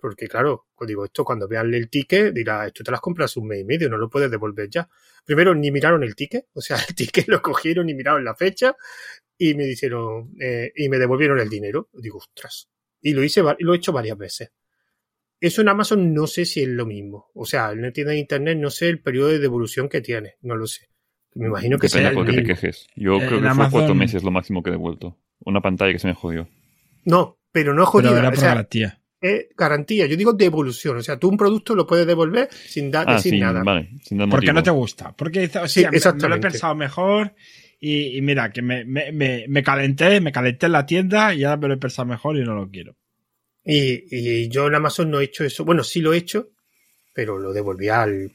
Porque claro, pues digo, esto cuando vean el ticket, dirá, esto te las compras un mes y medio, no lo puedes devolver ya. Primero ni miraron el ticket, o sea, el ticket lo cogieron y miraron la fecha y me dijeron, eh, y me devolvieron el dinero. Digo, ostras. Y lo hice, lo he hecho varias veces. Eso en Amazon no sé si es lo mismo. O sea, en una tienda de internet no sé el periodo de devolución que tiene, no lo sé. Me imagino que Depende sea el te quejes. Yo Eh, creo que fue cuatro meses lo máximo que he devuelto. Una pantalla que se me jodió. No, pero no es Pero era o por sea, garantía. es garantía. Yo digo devolución. O sea, tú un producto lo puedes devolver sin dar Ah, sin sí, nada. vale. Sin dar Porque no te gusta. Porque Sí, hostia, me- me, lo he pensado mejor. Y, y mira, que me, me, me, me calenté, me calenté en la tienda y ahora me lo he pensado mejor y no lo quiero. Y, y yo en Amazon no he hecho eso. Bueno, sí lo he hecho, pero lo devolví al,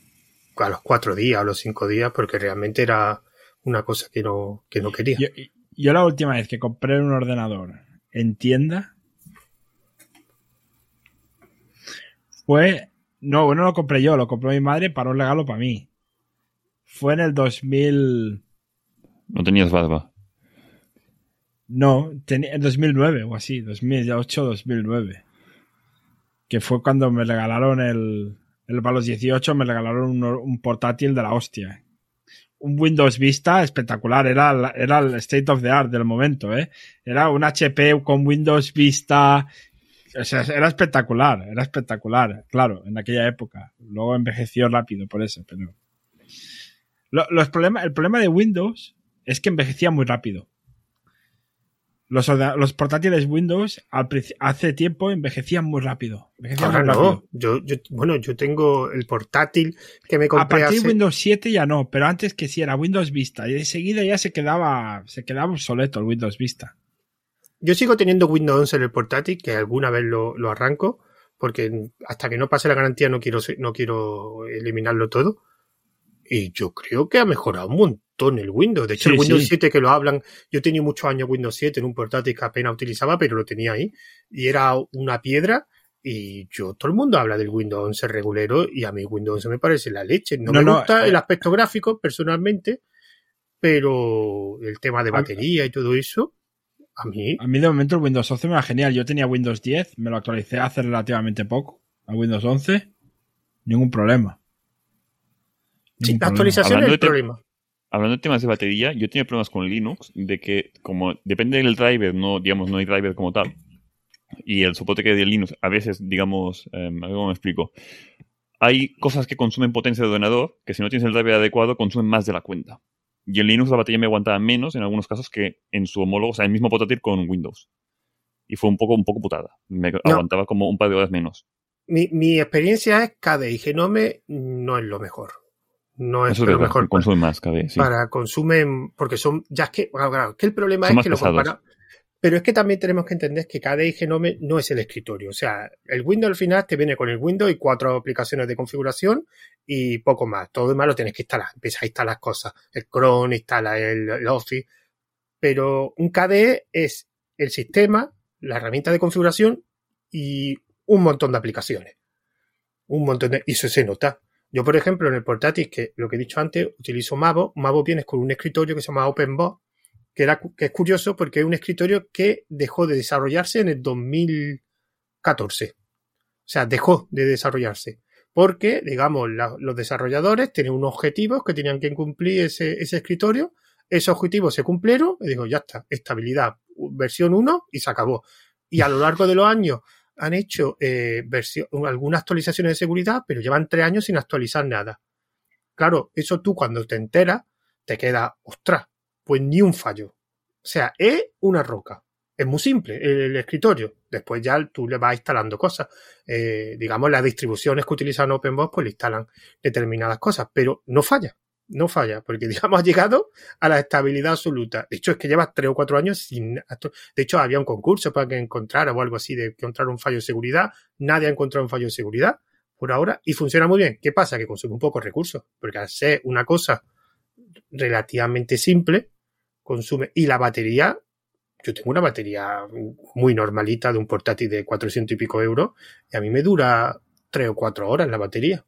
a los cuatro días, a los cinco días, porque realmente era una cosa que no, que no quería. Yo, yo la última vez que compré un ordenador en tienda fue... No, no lo compré yo, lo compró mi madre para un regalo para mí. Fue en el 2000... No tenías barba. No, tenía, en 2009 o así, 2008-2009. Que fue cuando me regalaron el, el para los 18, me regalaron un, un portátil de la hostia. Un Windows Vista espectacular, era, era el state of the art del momento, ¿eh? Era un HP con Windows Vista. O sea, era espectacular, era espectacular, claro, en aquella época. Luego envejeció rápido por eso, pero. Lo- los problemas, el problema de Windows es que envejecía muy rápido. Los, los portátiles Windows al hace tiempo envejecían muy rápido. Envejecían Ahora muy no. rápido. Yo, yo, bueno, yo tengo el portátil que me A compré partir hace... de Windows 7 ya no, pero antes que sí era Windows Vista y enseguida ya se quedaba se quedaba obsoleto el Windows Vista. Yo sigo teniendo Windows 11 en el portátil, que alguna vez lo, lo arranco, porque hasta que no pase la garantía no quiero, no quiero eliminarlo todo. Y yo creo que ha mejorado un montón el Windows. De hecho, Sí, el Windows sí. 7 que lo hablan, yo tenía muchos años Windows 7 en un portátil que apenas utilizaba, pero lo tenía ahí. Y era una piedra. Y yo, todo el mundo habla del Windows 11 regulero y a mí Windows 11 me parece la leche. No, No, me no, gusta eh. el aspecto gráfico personalmente, pero el tema de batería y todo eso, a mí A mí de momento el Windows 11 me va genial. Yo tenía Windows 10, me lo actualicé hace relativamente poco a Windows 11, ningún problema. Sí, la actualización es el problema. Hablando de temas de batería, yo tenía problemas con Linux de que como depende del driver, no digamos no hay driver como tal. Y el soporte que hay de Linux, a veces, digamos, eh, ¿cómo me explico? Hay cosas que consumen potencia de ordenador que si no tienes el driver adecuado consumen más de la cuenta. Y en Linux la batería me aguantaba menos en algunos casos que en su homólogo, o sea, el mismo portátil con Windows. Y fue un poco, un poco putada. Me aguantaba como un par de horas menos. Mi, mi experiencia es KDE y Genome no es lo mejor. No es lo mejor. Consume más KDE, sí. Para consumen, porque son, ya es que, claro, que el problema es que lo compara. Pero es que también tenemos que entender que KDE y Genome no es el escritorio. O sea, el Windows al final te viene con el Windows y cuatro aplicaciones de configuración y poco más. Todo demás lo tienes que instalar. Empiezas a instalar cosas. El Chrome, instala el, Office. Pero un KDE es el sistema, la herramienta de configuración y un montón de aplicaciones. Un montón de... Y eso se nota. Yo, por ejemplo, en el portátil, que lo que he dicho antes, utilizo Mavo. Mavo viene con un escritorio que se llama era, que es curioso porque es un escritorio que dejó de desarrollarse en el 2014. O sea, dejó de desarrollarse. Porque, digamos, los desarrolladores tienen unos objetivos que tenían que cumplir ese, ese escritorio. Esos objetivos se cumplieron y digo, ya está, estabilidad, versión 1 y se acabó. Y a lo largo de los años han hecho eh, algunas actualizaciones de seguridad, pero llevan tres años sin actualizar nada. Claro, eso tú cuando te enteras, te queda, ostras, pues ni un fallo. O sea, es una roca. Es muy simple el, escritorio. Después ya tú le vas instalando cosas. Eh, digamos, las distribuciones que utilizan OpenBox pues le instalan determinadas cosas, pero no falla no falla, porque digamos ha llegado a la estabilidad absoluta. De hecho, es que lleva tres o cuatro años sin... De hecho, había un concurso para que encontrara o algo así de encontrar un fallo de seguridad. Nadie ha encontrado un fallo de seguridad por ahora y funciona muy bien. ¿Qué pasa? Que consume un poco recursos, porque al ser una cosa relativamente simple, consume... Y la batería, yo tengo una batería muy normalita de un portátil de 400 y pico euros y a mí me dura tres o cuatro horas la batería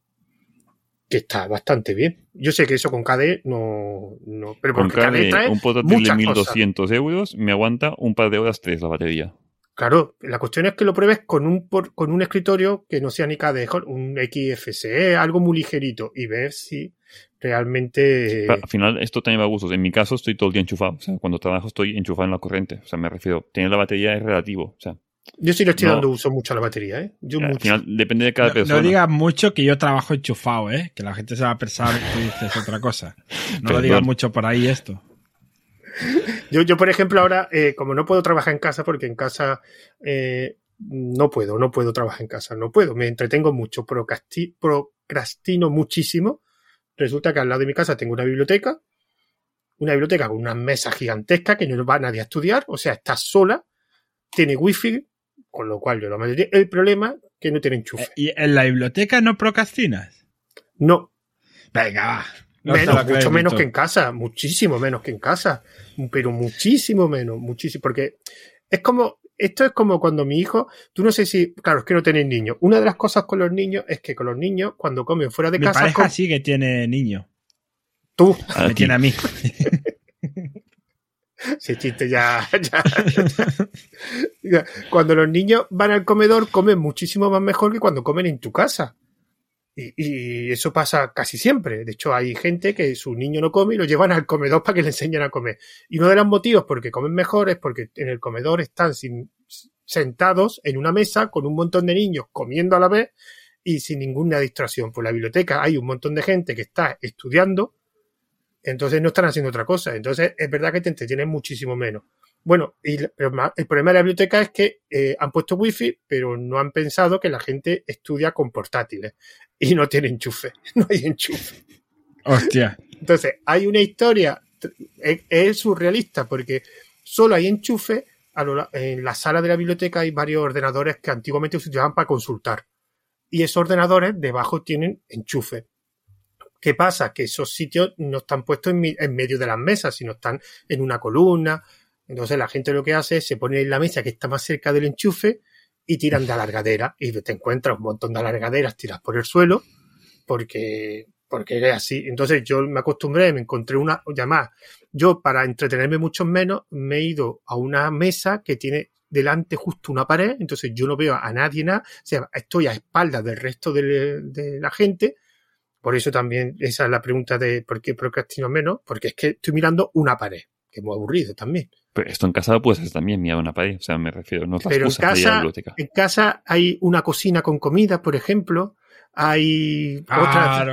que está bastante bien. Yo sé que eso con KDE no, no pero con KDE, trae un portátil de 1200 euros me aguanta un par de horas tres la batería. Claro, la cuestión es que lo pruebes con un, con un escritorio que no sea ni KDE, un XFCE, algo muy ligerito, y ver si realmente... Al final, esto también va a gustos. En mi caso, estoy todo el día enchufado. O sea, cuando trabajo estoy enchufado en la corriente. O sea, me refiero, tener la batería es relativo. O sea, yo sí le estoy dando uso mucho a la batería, ¿eh? Yo al final depende de cada persona. No digas mucho que yo trabajo enchufado, ¿eh? Que la gente se va a pensar que dices otra cosa. No lo digas mucho por ahí esto. Yo, yo por ejemplo, ahora, eh, como no puedo trabajar en casa, porque en casa eh, no puedo, no puedo trabajar en casa, no puedo, me entretengo mucho, procrastino muchísimo. Resulta que al lado de mi casa tengo una biblioteca, una biblioteca con una mesa gigantesca que no va nadie a estudiar, o sea, está sola, tiene wifi, con lo cual yo lo mayoría. El problema es que no tiene enchufe. ¿Y en la biblioteca no procrastinas? No. Venga, va. menos, mucho menos que en casa, muchísimo menos que en casa, pero muchísimo menos, muchísimo, porque es como, esto es como cuando mi hijo, tú no sé si, claro, es que no tenéis niños. Una de las cosas con los niños es que con los niños, cuando comen fuera de casa. Mi pareja sí que tiene niño. Tú. Me tiene a mí. Ese chiste ya, Cuando los niños van al comedor, comen muchísimo más mejor que cuando comen en tu casa. Y, eso pasa casi siempre. De hecho, hay gente que su niño no come y lo llevan al comedor para que le enseñen a comer. Y uno de los motivos por que comen mejor es porque en el comedor están sentados en una mesa con un montón de niños comiendo a la vez y sin ninguna distracción. Por la biblioteca hay un montón de gente que está estudiando entonces no están haciendo otra cosa. Entonces es verdad que te entretienen muchísimo menos. Bueno, y el problema de la biblioteca es que eh, han puesto wifi, pero no han pensado que la gente estudia con portátiles y no tiene enchufe. No hay enchufe. Hostia. Entonces, hay una historia, es, surrealista porque solo hay enchufe. en la sala de la biblioteca hay varios ordenadores que antiguamente se utilizaban para consultar. Y esos ordenadores debajo tienen enchufe. ¿Qué pasa? Que esos sitios no están puestos en, medio de las mesas, sino están en una columna. Entonces la gente lo que hace es se pone en la mesa que está más cerca del enchufe y tiran de alargadera. Y te encuentras un montón de alargaderas tiras por el suelo porque, porque es así. Entonces yo me acostumbré, me encontré una, ya más, yo para entretenerme mucho menos me he ido a una mesa que tiene delante justo una pared, entonces yo no veo a nadie nada, o sea, estoy a espaldas del resto de, de la gente. Por eso también esa es la pregunta de por qué procrastino menos, porque es que estoy mirando una pared, que es muy aburrido también. Pero esto en casa puedes hacer también mirar una pared, o sea, me refiero, no es la Pero en excusa de ir a la casa, biblioteca. en casa hay una cocina con comida, por ejemplo, hay otras,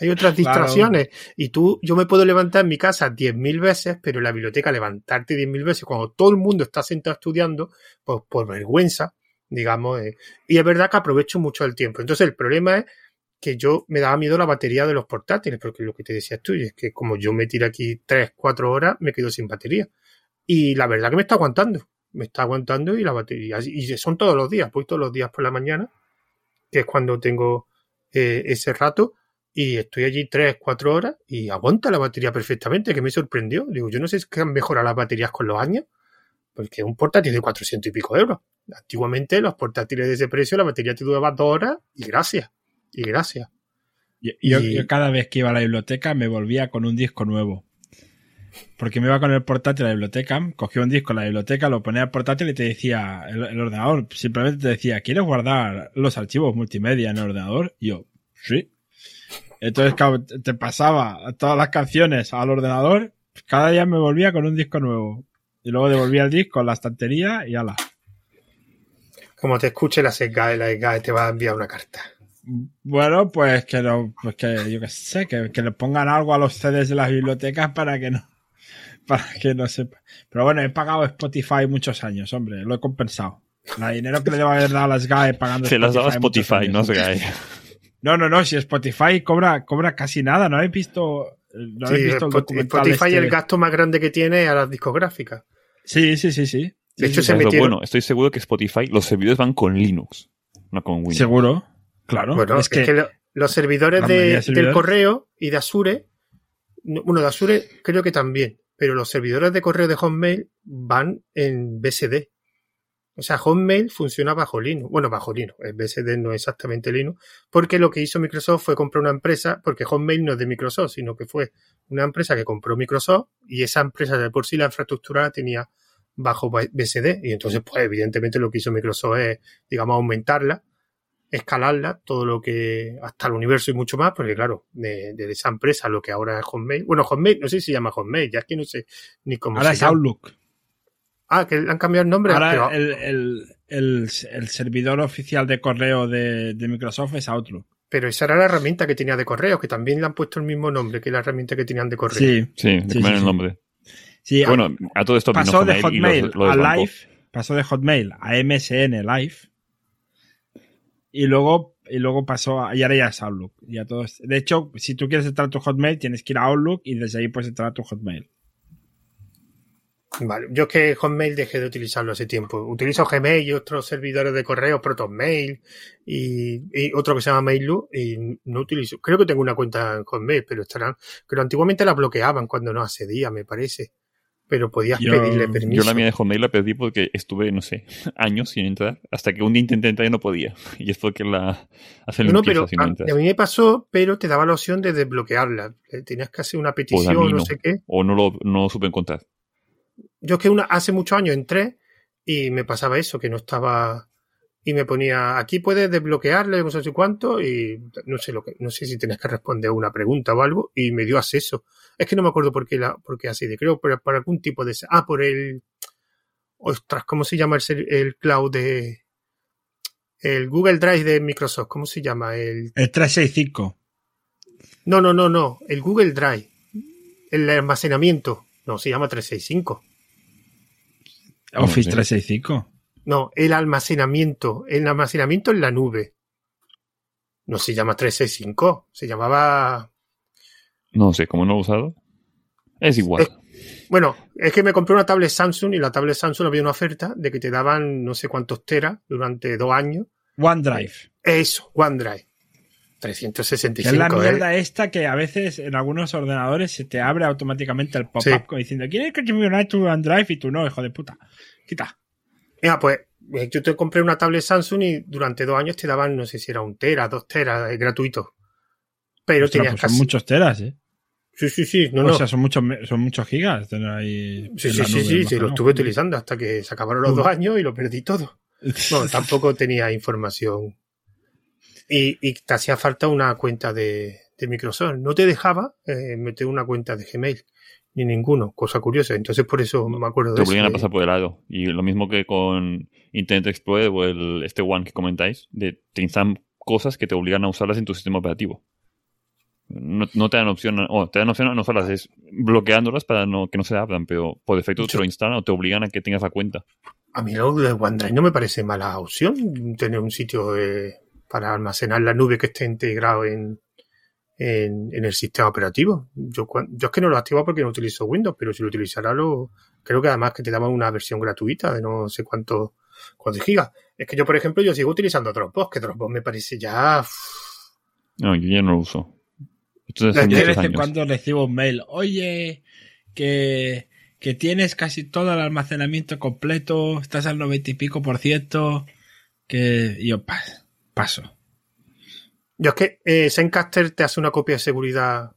hay otras Claro. distracciones. Y tú, yo me puedo levantar en mi casa 10.000 veces, pero en la biblioteca levantarte 10.000 veces cuando todo el mundo está sentado estudiando, pues por vergüenza, digamos. eh. Y es verdad que aprovecho mucho el tiempo. Entonces el problema es que yo me daba miedo la batería de los portátiles, porque lo que te decías tú, es que como yo me tiro aquí 3, 4 horas, me quedo sin batería. Y la verdad que me está aguantando. Me está aguantando y la batería. Y son todos los días, voy todos los días por la mañana, que es cuando tengo eh, ese rato, y estoy allí 3, 4 horas y aguanta la batería perfectamente, que me sorprendió. Digo, yo no sé si han mejorado las baterías con los años, porque un portátil de 400 y pico euros. Antiguamente los portátiles de ese precio, la batería te duraba 2 horas y gracias. Y gracias. Yo, yo- Y- yo cada vez que iba a la biblioteca me volvía con un disco nuevo. Porque me iba con el portátil a la biblioteca, cogía un disco en la biblioteca, lo ponía al portátil y te decía, el, el ordenador simplemente te decía, ¿quieres guardar los archivos multimedia en el ordenador? Y yo, sí. Entonces, te pasaba todas las canciones al ordenador, cada día me volvía con un disco nuevo. Y luego devolvía el disco a la estantería y ala. Como te escuche la SEGAE, la SEGAE te va a enviar una carta. Bueno, pues que no, pues que yo qué sé, que, que le pongan algo a los CDs de las bibliotecas para que no, para que no sepa. Pero bueno, he pagado Spotify muchos años, hombre, lo he compensado. El dinero que le debo haber dado a las GAE pagando Se las daba Spotify, no cae. No, no, no, si Spotify cobra, cobra casi nada, ¿no habéis visto, no habéis Sí, visto el documental Spotify este? el gasto más grande que tiene a las discográficas. Sí, sí, sí, sí. De hecho, sí, se Es lo metieron- bueno, estoy seguro que Spotify, los servidores van con Linux, no con Windows. Seguro, claro. Bueno, es que, lo- los servidores de- del correo y de Azure, no- bueno, de Azure creo que también, pero los servidores de correo de Hotmail van en BSD. O sea, Hotmail funciona bajo Linux. Bueno, bajo Linux. El BSD no es exactamente Linux. Porque lo que hizo Microsoft fue comprar una empresa, porque Hotmail no es de Microsoft, sino que fue una empresa que compró Microsoft y esa empresa de por sí la infraestructura la tenía bajo BSD. Y entonces, pues evidentemente lo que hizo Microsoft es, digamos, aumentarla escalarla todo lo que hasta el universo y mucho más, porque claro, de, de esa empresa lo que ahora es Hotmail, bueno, Hotmail, no sé si se llama Hotmail, ya es que no sé ni cómo ahora se es llama. Outlook. Ah, que han cambiado el nombre, Ahora pero el, el, el, el servidor oficial de correo de, de Microsoft es Outlook. pero esa era la herramienta que tenía de correo, que también le han puesto el mismo nombre que la herramienta que tenían de correo. Sí, Sí, Sí, sí, el nombre. sí. Bueno, a todo esto pasó de Hotmail lo a. Live, pasó de Hotmail a MSN Live y luego y luego pasó a, y ahora ya es Outlook. Y a todos. De hecho, si tú quieres entrar a tu Hotmail, tienes que ir a Outlook y desde ahí puedes entrar a tu Hotmail. Vale, yo es que Hotmail dejé de utilizarlo hace tiempo. Utilizo Gmail y otros servidores de correo, ProtonMail y, y otro que se llama Mailu y no utilizo. Creo que tengo una cuenta en Hotmail, pero estarán. Pero antiguamente la bloqueaban cuando no accedía, me parece. Pero podías Yo- pedirle permiso. Yo la mía de Hotmail la perdí porque estuve, no sé, años sin entrar, hasta que un día intenté entrar y no podía. Y es porque la hace No, pero limpieza si no a, a mí me pasó, pero te daba la opción de desbloquearla. Tenías que hacer una petición, mí no no. sé qué. O no lo no supe encontrar. Yo es que una, hace muchos años entré y me pasaba eso, que no estaba y me ponía aquí puedes desbloquearle, no sé si cuánto, y no sé lo que, no sé si tenías que responder una pregunta o algo, y me dio acceso. Es que no me acuerdo por qué la, por qué así de creo, pero por algún tipo de ah, por el ostras, ¿cómo se llama el, el cloud de el Google Drive de Microsoft? ¿Cómo se llama? El El 365. no, no, no, no, el Google Drive. El almacenamiento. No, se llama 365. No Office sé. 365. No, el almacenamiento. El almacenamiento en la nube. No se llama 365. Se llamaba. No sé, como no lo he usado. Es igual. Bueno, es que me compré una tablet Samsung y la tablet Samsung había una oferta de que te daban no sé cuántos teras durante dos años. OneDrive. Eso, OneDrive. Que 365. es la ¿eh? mierda esta que a veces en algunos ordenadores se te abre automáticamente el pop-up Sí. diciendo ¿Quieres que te una tu OneDrive? Y tú no, hijo de puta. Quita. Mira, pues eh, yo te compré una tablet Samsung y durante dos años te daban, no sé si era un tera, dos teras, eh, gratuito. Pero Ostras, tenías pues casi. son muchos teras, ¿eh? Sí, sí, sí. No, o no. sea, son muchos, son muchos gigas tener ahí. sí, sí, sí, sí, sí, lo estuve utilizando hasta que se acabaron los dos años y lo perdí todo. Bueno, tampoco tenía información. Y, y te hacía falta una cuenta de, de Microsoft. No te dejaba eh, meter una cuenta de Gmail, ni ninguno, cosa curiosa. Entonces por eso me acuerdo Te de obligan a pasar por el lado. Y lo mismo que con Internet Explorer o el, este One que comentáis, de, te instalan cosas que te obligan a usarlas en tu sistema operativo. No, no te dan opción, o te dan opción a no usarlas, es bloqueándolas para no, que no se abran, pero por defecto te lo instalan o te obligan a que tengas la cuenta. A mí lo de OneDrive no me parece mala opción, tener un sitio eh, para almacenar la nube que esté integrado en, en, en el sistema operativo. Yo, es que no lo activo porque no utilizo Windows, pero si lo utilizara, lo, creo que además que te daban una versión gratuita de no sé cuántos cuántos gigas. Es que yo, por ejemplo, yo sigo utilizando Dropbox, que Dropbox me parece ya... No, yo ya no lo uso. Hace De vez en cuando recibo un mail. Oye, que, que tienes casi todo el almacenamiento completo, estás al noventa y pico por ciento. Que yo pa- paso. Yo es que eh, Zencaster te hace una copia de seguridad,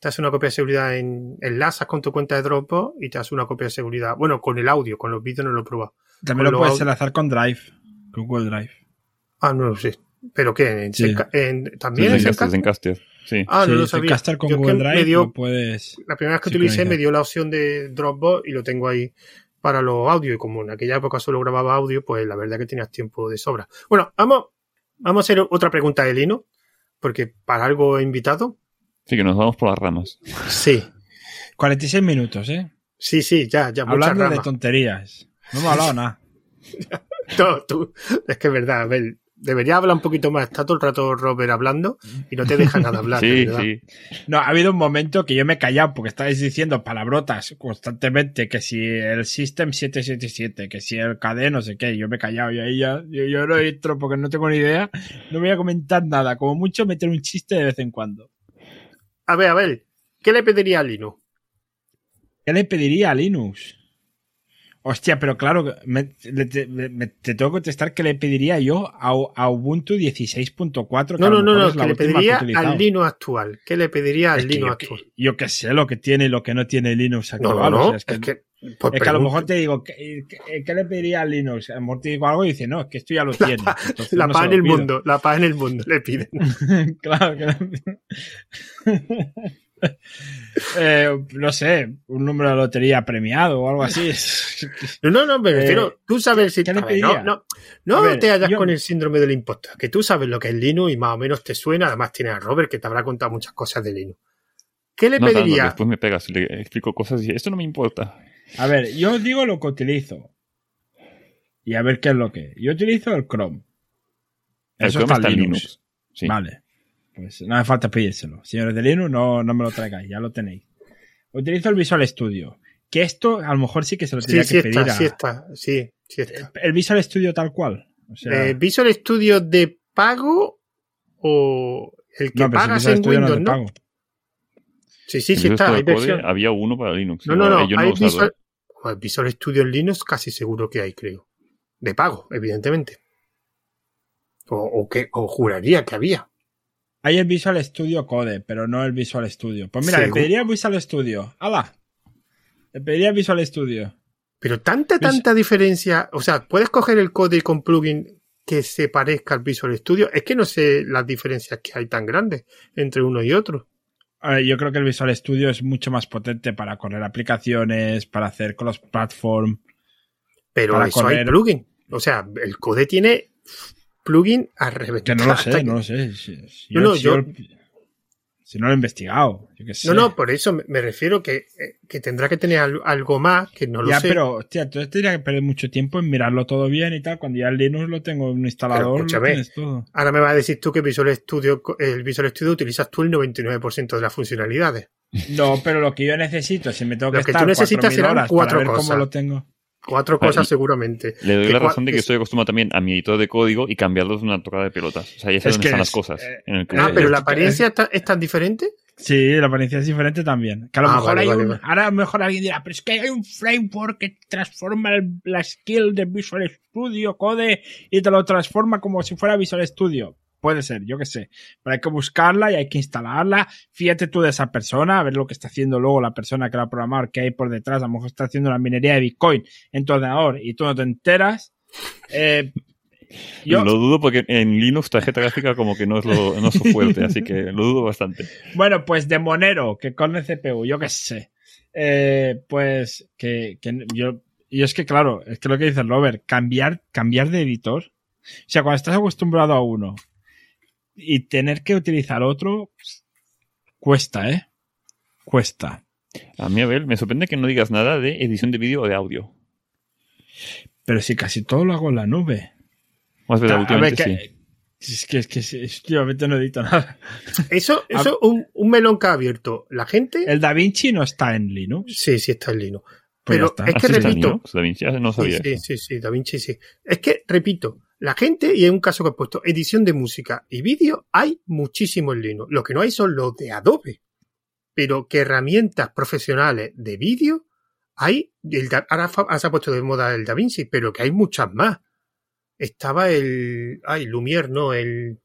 te hace una copia de seguridad en enlazas con tu cuenta de Dropbox y te hace una copia de seguridad, bueno, con el audio, con los vídeos no lo he probado. También Con lo puedes enlazar con Drive, con Google Drive. Ah, no lo sé. ¿Pero qué? ¿En Sí. En- Sí, ¿También en Zencaster. Sí. Ah, no Sí, lo sabía. Zencaster con Yo es que Google Drive dio, puedes. la primera vez que utilicé me dio la opción de Dropbox y lo tengo ahí para los audios. Y como en aquella época solo grababa audio, pues la verdad que tenías tiempo de sobra. Bueno, vamos, vamos a hacer otra pregunta de Lino, porque para algo he invitado. Sí, que nos vamos por las ramas. Sí, 46 minutos, ¿eh? sí, sí, ya, ya, Hablando de tonterías. No hemos hablado nada. No, tú, es que es verdad, a ver, debería hablar un poquito más. Está todo el rato Robert hablando y no te deja nada hablar. de Sí, verdad. sí. No, ha habido un momento que yo me he callado porque estabais diciendo palabrotas constantemente, que si el System 777, que si el KD no sé qué, yo me he callado y ahí ya, yo, yo no entro porque no tengo ni idea, no voy a comentar nada, como mucho meter un chiste de vez en cuando. A ver, a ver, ¿qué le pediría a Lino? ¿Qué le pediría a Linux? Hostia, pero claro, me, te, me- te tengo que contestar que le pediría yo a, a Ubuntu 16.4. que No, no, no, no, que le pediría al Lino actual. ¿Qué le pediría al yo, actual? que, yo que sé lo que tiene y lo que no tiene Linux No, actual. no, o no, sea, es que, es que, pues es que a lo mejor te digo, ¿qué, qué- qué le pediría a Linux? A lo mejor te digo algo y dice, no, es que esto ya lo La tiene. pa- la no paz en el pido. mundo, la paz en el mundo le piden. claro que Eh, no sé, un número de lotería premiado o algo así. No, no, no, me Eh, refiero, tú sabes si ¿qué le a ver, no, no, no ver, te hallas yo- con el síndrome del impostor, que tú sabes lo que es Linux y más o menos te suena, además tienes a Robert que te habrá contado muchas cosas de Linux. ¿Qué le No tanto, pediría? después me pegas y le explico cosas y esto no me importa. A ver, yo os digo lo que utilizo. Y a ver qué es lo que. Yo utilizo el Chrome. El Eso Chrome está está en en Linux. Linux. Sí. Vale. Pues no hace falta pedírselo. Señores de Linux, no, no me lo traigáis, ya lo tenéis. Utilizo el Visual Studio. Que esto a lo mejor sí que se lo Sí, tendría sí que pedir está, a- sí está, sí, sí está. El Visual Studio tal cual. O sea, Eh, ¿Visual Studio de pago o el que no, pero si pagas Visual en Studio no Windows, no? pago. Sí, sí, sí está, hay versión. había uno para Linux. No, no, no, yo no hay. Visual, Joder, Visual Studio en Linux casi seguro que hay, creo. De pago, evidentemente. O, o que, o juraría que había. Hay el Visual Studio Code, pero no el Visual Studio. Pues mira, le pediría el Visual Studio. ¡Hala! Le pediría Visual Studio. Pero tanta, Vis- tanta diferencia. O sea, puedes coger el code con plugin que se parezca al Visual Studio. Es que no sé las diferencias que hay tan grandes entre uno y otro. Ver, yo creo que el Visual Studio es mucho más potente para correr aplicaciones, para hacer cross platform. Pero Para eso hay correr- plugin. O sea, el code tiene plugin a reventar. Que no lo sé, que- no lo sé. Si, si No, yo, no, si yo- yo- si no lo he investigado. Yo qué sé. No, no, por eso me- refiero que, que tendrá que tener al- algo más que no lo ya, sé. pero, hostia, entonces tendría que perder mucho tiempo en mirarlo todo bien y tal. Cuando ya el Linux lo tengo en un instalador, lo escúchame. tienes todo. Ahora me vas a decir tú que Visual Studio, el Visual Studio utilizas tú el 99% de las funcionalidades. No, pero lo que yo necesito, si me tengo Lo que que tú estar necesitas 4.000 serán horas cuatro para ver cómo lo tengo. Cuatro cosas seguramente. Le doy Que la razón de que estoy acostumbrado también a mi editor de código y cambiarlos de una tocada de pelotas. O sea, ya sé Es dónde están es- las cosas. eh, en el que- Ah, pero la apariencia está- es tan diferente. Sí, la apariencia es diferente también. Que a lo Ah, mejor vale, hay vale, un. vale. Ahora a lo mejor alguien dirá, pero es que hay un framework que transforma el- la skill de Visual Studio Code y te lo transforma como si fuera Visual Studio. Puede ser, yo qué sé. Pero hay que buscarla y hay que instalarla. Fíjate tú de esa persona, a ver lo que está haciendo luego la persona que la ha programado, que hay por detrás. A lo mejor está haciendo la minería de Bitcoin en tu ordenador y tú no te enteras. Eh, yo, lo dudo porque en Linux tarjeta gráfica como que no es, lo, no es su fuerte, así que lo dudo bastante. Bueno, pues de Monero, que con el CPU, yo qué sé. Eh, pues que, que, yo... Y es que, claro, es que lo que dice Robert, cambiar, cambiar de editor. O sea, cuando estás acostumbrado a uno y tener que utilizar otro, cuesta, ¿eh? Cuesta. A mí, a ver, me sorprende que no digas nada de edición de vídeo o de audio. Pero si casi todo lo hago en la nube. Más verdad, últimamente sí. Es que, es que últimamente no edito nada. Eso, eso un, un, melón que ha abierto. La gente. El Da Vinci no está en Linux. Sí, sí está en Linux. Pues Pero es que ¿Ah, repito. Da Vinci no sabía. Sí, sí, sí, Da Vinci sí. Es que, repito, la gente, y hay un caso que he puesto, edición de música y vídeo, hay muchísimo en Linux. Lo que no hay son los de Adobe. Pero que herramientas profesionales de vídeo hay. El, ahora se ha puesto de moda el Da Vinci, pero que hay muchas más estaba el, ay, Lumière, no, el,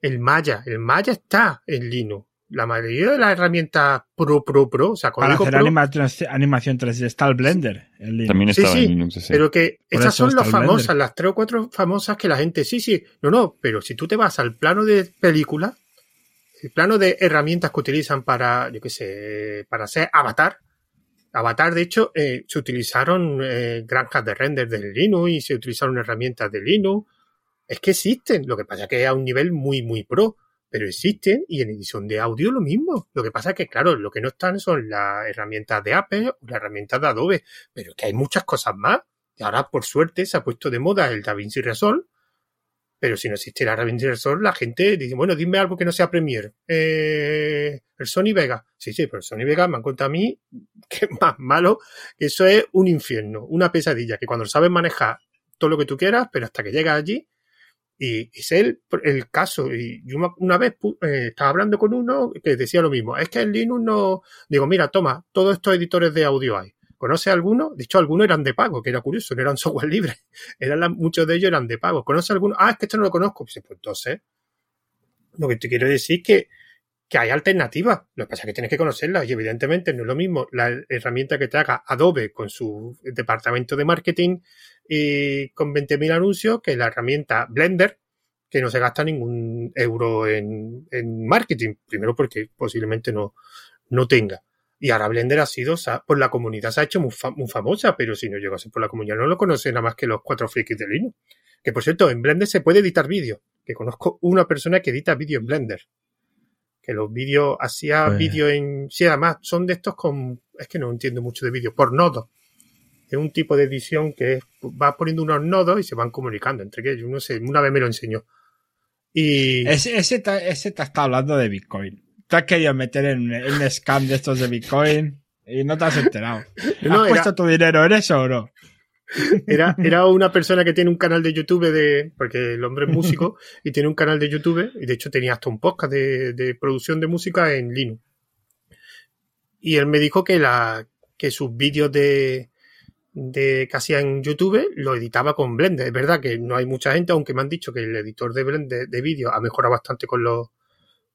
el Maya. El Maya está en Linux. La mayoría de las herramientas Pro, Pro, Pro, o sea, Para hacer Pro, animación 3D está el Blender. En También sí, estaba sí, en Linux. Sí. Pero que esas son las famosas, las tres o cuatro famosas que la gente, sí, sí, no, no, pero si tú te vas al plano de película, el plano de herramientas que utilizan para, yo qué sé, para hacer avatar, Avatar, de hecho, eh, se utilizaron eh, granjas de render de Linux y se utilizaron herramientas de Linux. Es que existen, lo que pasa es que es a un nivel muy, muy pro, pero existen y en edición de audio lo mismo. Lo que pasa es que, claro, lo que no están son las herramientas de Apple o las herramientas de Adobe, pero es que hay muchas cosas más. Y ahora, por suerte, se ha puesto de moda el DaVinci Resolve, pero si no existiera Raven Resolve, la gente dice, bueno, dime algo que no sea Premiere. Eh, el Sony Vega. Sí, sí, pero el Sony Vega me han contado a mí que es más malo, que eso es un infierno, una pesadilla, que cuando sabes manejar todo lo que tú quieras, pero hasta que llegas allí, y es el, el caso. Y yo una vez eh, estaba hablando con uno que decía lo mismo. Es que en Linux no. Digo, mira, toma, todos estos editores de audio hay. ¿Conoce alguno? De hecho, algunos eran de pago, que era curioso, no eran software libre. Eran muchos de ellos eran de pago. ¿Conoce alguno? Ah, es que esto no lo conozco. Pues entonces, lo que te quiero decir es que, que hay alternativas. Lo que pasa es que tienes que conocerlas y evidentemente no es lo mismo la herramienta que te haga Adobe con su departamento de marketing y con 20.000 anuncios que la herramienta Blender, que no se gasta ningún euro en, en marketing. Primero porque posiblemente no, no tenga. Y ahora Blender ha sido, por la comunidad se ha hecho muy, famosa, pero si no llegase por la comunidad no lo conocen nada más que los cuatro frikis de Linux. Que por cierto, en Blender se puede editar vídeo. Que conozco una persona que edita vídeo en Blender. Que los vídeos, hacía Pues- vídeo en, sí, además son de estos con, es que no entiendo mucho de vídeo, por nodos. Es un tipo de edición que va poniendo unos nodos y se van comunicando entre ellos. No sé, una vez me lo enseñó. Y, Ese, ese, te, ese te está hablando de Bitcoin. Te has querido meter en, en un scam de estos de Bitcoin y no te has enterado. No, ¿Has era- puesto tu dinero en eso o no? Era, era una persona que tiene un canal de YouTube de, porque el hombre es músico y tiene un canal de YouTube y de hecho tenía hasta un podcast de, de producción de música en Linux. Y él me dijo que la, que sus vídeos de, de que hacía en YouTube lo editaba con Blender. Es verdad que no hay mucha gente, aunque me han dicho que el editor de Blender de vídeo ha mejorado bastante con los,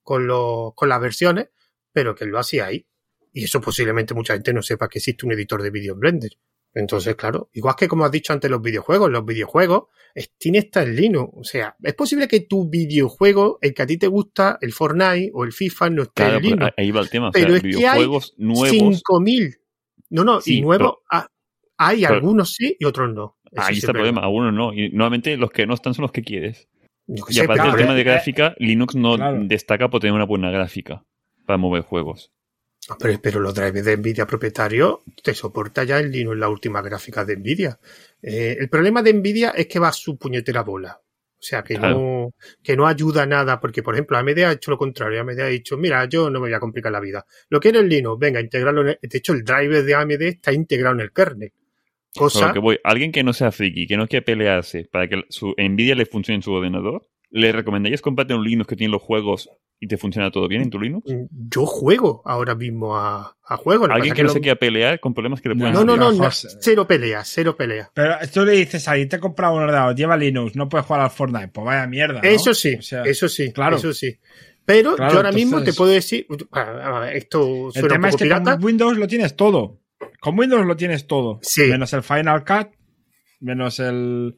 con los, con las versiones, pero que él lo hacía ahí. Y eso posiblemente mucha gente no sepa que existe un editor de vídeo en Blender. Entonces, claro, igual que como has dicho antes los videojuegos, los videojuegos, Steam está en Linux. O sea, es posible que tu videojuego, el que a ti te gusta, el Fortnite o el FIFA, no esté Claro, en Linux. ahí va el tema. O Pero sea, es que hay videojuegos nuevos. 5.000. No, no, Sí, y nuevos. pero- ah, hay pero- algunos sí y otros no. Eso Ahí está el problema. Algunos no. Y nuevamente los que no están son los que quieres. Yo Y aparte del tema de eh, gráfica, Linux no claro. destaca por tener una buena gráfica para mover juegos. Pero, pero los drivers de Nvidia propietarios te soporta ya el Linux la última gráfica de Nvidia. Eh, el problema de Nvidia es que va a su puñetera bola. O sea, que Claro. no, que no ayuda nada, porque por ejemplo, AMD ha hecho lo contrario. AMD ha dicho, mira, yo no me voy a complicar la vida. Lo que el Linux, venga, integrarlo en el, de hecho, el driver de AMD está integrado en el kernel. Cosa, que voy, alguien que no sea friki, que no quiera pelearse para que su Nvidia le funcione en su ordenador, le recomendarías comprarte un Linux que tiene los juegos y te funciona todo bien en tu Linux. Yo juego ahora mismo a, a juegos. Lo Alguien pasa que no lo- se quiera pelear con problemas que le pueden No, no, no, no, se- cero pelea, cero pelea. Pero tú le dices a alguien, te he comprado un ordenador, lleva Linux, no puedes jugar al Fortnite. Pues vaya mierda. ¿no? Eso sí, O sea, eso sí, claro. eso sí. Pero Claro, yo ahora mismo te puedo decir, esto El un tema es que pirata. con Windows lo tienes todo. Con Windows lo tienes todo. Sí. Menos el Final Cut, menos el,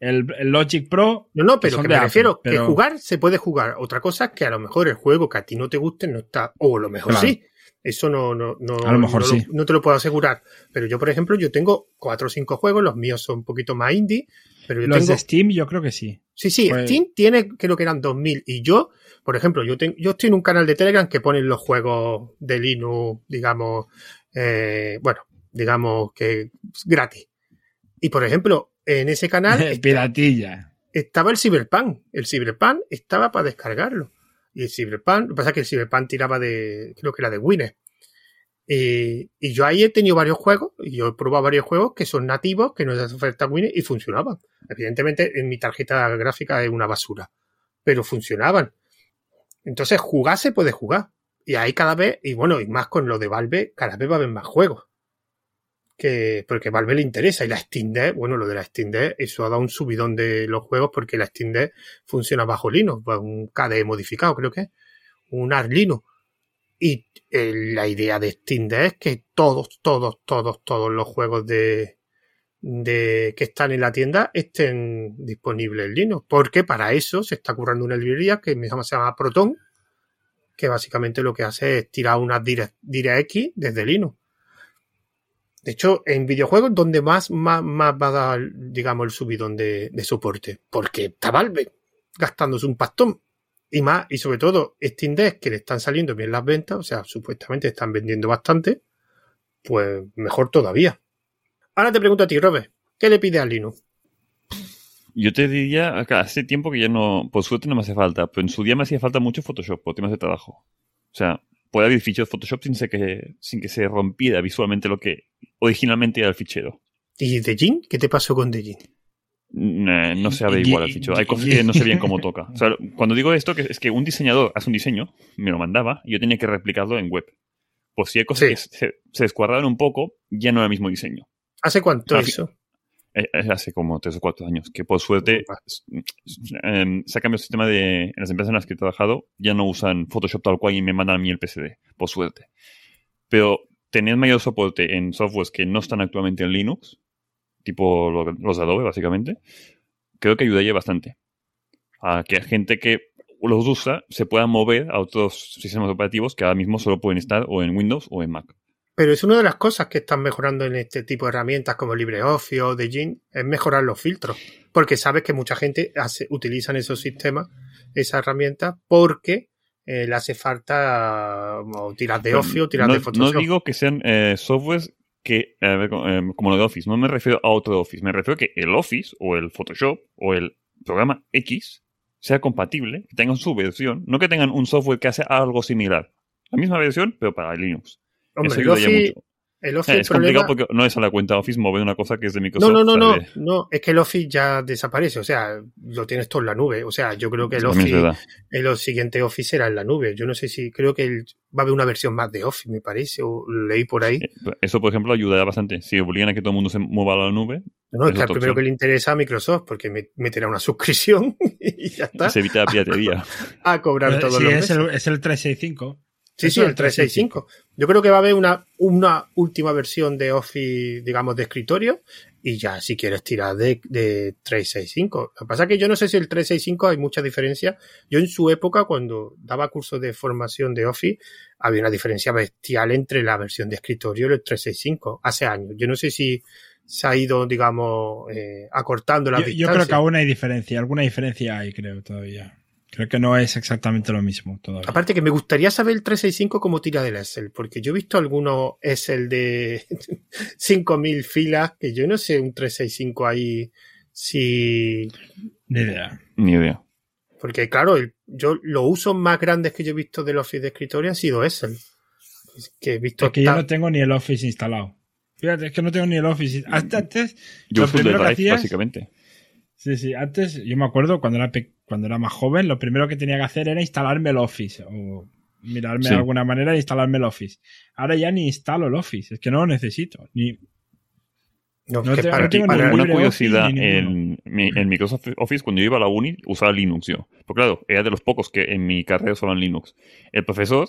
el, el Logic Pro. No, no, pero que me Apple, refiero pero- que jugar se puede jugar. Otra cosa es que a lo mejor el juego que a ti no te guste no está, o a lo mejor Claro. sí. Eso no, no, no, A lo mejor no, sí. no te lo puedo asegurar. Pero yo, por ejemplo, yo tengo cuatro o cinco juegos, los míos son un poquito más indie, pero yo Los tengo... de Steam yo creo que sí. Sí, sí, Pues- Steam tiene, creo que eran 2000. Y yo, por ejemplo, yo, ten- yo estoy en un canal de Telegram que ponen los juegos de Linux, digamos, eh, bueno, digamos que gratis. Y por ejemplo, en ese canal Piratilla. estaba el Cyberpunk. El Cyberpunk estaba para descargarlo. Y el Cyberpunk, lo que pasa es que el Cyberpunk tiraba de, creo que era de Winner. Y, y yo ahí he tenido varios juegos, y yo he probado varios juegos que son nativos, que no es oferta Winner y funcionaban. Evidentemente, en mi tarjeta gráfica es una basura, pero funcionaban. Entonces, jugar se puede jugar. Y ahí cada vez, y bueno, y más con lo de Valve, cada vez va a haber más juegos. Que, porque Valve le interesa. Y la Steam Deck, bueno, lo de la Steam Deck, eso ha dado un subidón de los juegos porque la Steam Deck funciona bajo Linux, un KDE modificado, creo que es, un Arch Linux. Y eh, la idea de Steam Deck es que todos, todos, todos, todos los juegos de, de que están en la tienda estén disponibles en Linux. Porque para eso se está currando una librería que se llama, se llama Proton, que básicamente lo que hace es tirar Direct- DirectX desde Linux. De hecho, en videojuegos donde más, más, más va a dar, digamos, el subidón de, soporte. Porque está Valve gastándose un pastón. Y más, y sobre todo, Steam Deck, que le están saliendo bien las ventas, o sea, supuestamente están vendiendo bastante, pues mejor todavía. Ahora te pregunto a ti, Robert, ¿qué le pide a Linux? Yo te diría, hace tiempo que ya no, por suerte no me hace falta, pero en su día me hacía falta mucho Photoshop por temas de trabajo. O sea, puede haber ficheros Photoshop sin, que, sin que se rompiera visualmente lo que originalmente era el fichero. ¿Y de Jin? ¿Qué te pasó con Dejin? Eh, no se abre igual el y- fichero. Hay cosas que no sé bien cómo toca. O sea, cuando digo esto, que es que un diseñador hace un diseño, me lo mandaba, y yo tenía que replicarlo en web. Pues si hay cosas Sí. que se, se descuadraron un poco, ya no era el mismo diseño. ¿Hace cuánto eso? Eh, Hace como tres o cuatro años, que por suerte eh, se ha cambiado el sistema de, en las empresas en las que he trabajado, ya no usan Photoshop tal cual y me mandan a mí el PSD, por suerte. Pero tener mayor soporte en softwares que no están actualmente en Linux, tipo lo- los de Adobe básicamente, creo que ayudaría bastante. A que gente que los usa se pueda mover a otros sistemas operativos que ahora mismo solo pueden estar o en Windows o en Mac. Pero es una de las cosas que están mejorando en este tipo de herramientas como LibreOffice o Dejin, es mejorar los filtros. Porque sabes que mucha gente hace, utilizan esos sistemas, esas herramientas, porque eh, le hace falta o tirar de Office o tirar no, de Photoshop. no digo que sean eh, softwares que, a ver, como, eh, como lo de Office, no me refiero a otro Office, me refiero a que el Office o el Photoshop o el programa X sea compatible, que tengan su versión, no que tengan un software que hace algo similar. La misma versión, pero para Linux. Hombre, Eso el Office, mucho. el Eh, es problema- complicado porque no es a la cuenta Office mover una cosa que es de Microsoft. No, no, no, no, es que el Office ya desaparece, o sea, lo tienes todo en la nube, o sea, yo creo que el Office, el siguiente Office será en la nube, yo no sé si, creo que el- va a haber una versión más de Office, me parece, o leí por ahí. Eso, por ejemplo, ayudará bastante. Si obligan a que todo el mundo se mueva a la nube, No, es que al primero que le interesa a Microsoft, porque me- meterá una suscripción y ya está, se evita la piratería. a cobrar todos sí, los es meses. el, es el 365. Sí, sí, el 365. Yo creo que va a haber una, una última versión de Office, digamos, de escritorio, y ya si quieres tirar de, de 365. Lo que pasa es que yo no sé si el 365 hay mucha diferencia. Yo en su época, cuando daba cursos de formación de Office, había una diferencia bestial entre la versión de escritorio y el 365, hace años. Yo no sé si se ha ido, digamos, eh, acortando la Yo, yo creo que aún hay diferencia, alguna diferencia hay, creo, todavía. Creo que no es exactamente lo mismo todavía. Aparte que me gustaría saber el 365 cómo tira del Excel, porque yo he visto algunos Excel de 5000 filas, que yo no sé un 365 ahí si... Ni idea. Ni idea. Porque claro, el- yo los usos más grandes que yo he visto del Office de escritorio han sido Excel. Es que he visto... Es que yo no tengo ni el Office instalado. Fíjate, es que no tengo ni el Office. Hasta antes, Yo Lo uso el de primero que Drive, hacías- básicamente. sí, sí, antes, yo me acuerdo cuando era pe- cuando era más joven, lo primero que tenía que hacer era instalarme el Office o mirarme Sí. de alguna manera e instalarme el Office. Ahora ya ni instalo el Office, es que no lo necesito. Ni, No, No que te- para, no tengo para- Una curiosidad, en, mi- en Microsoft Office, cuando yo iba a la uni, usaba Linux yo. Porque claro, era de los pocos que en mi carrera usaban Linux. El profesor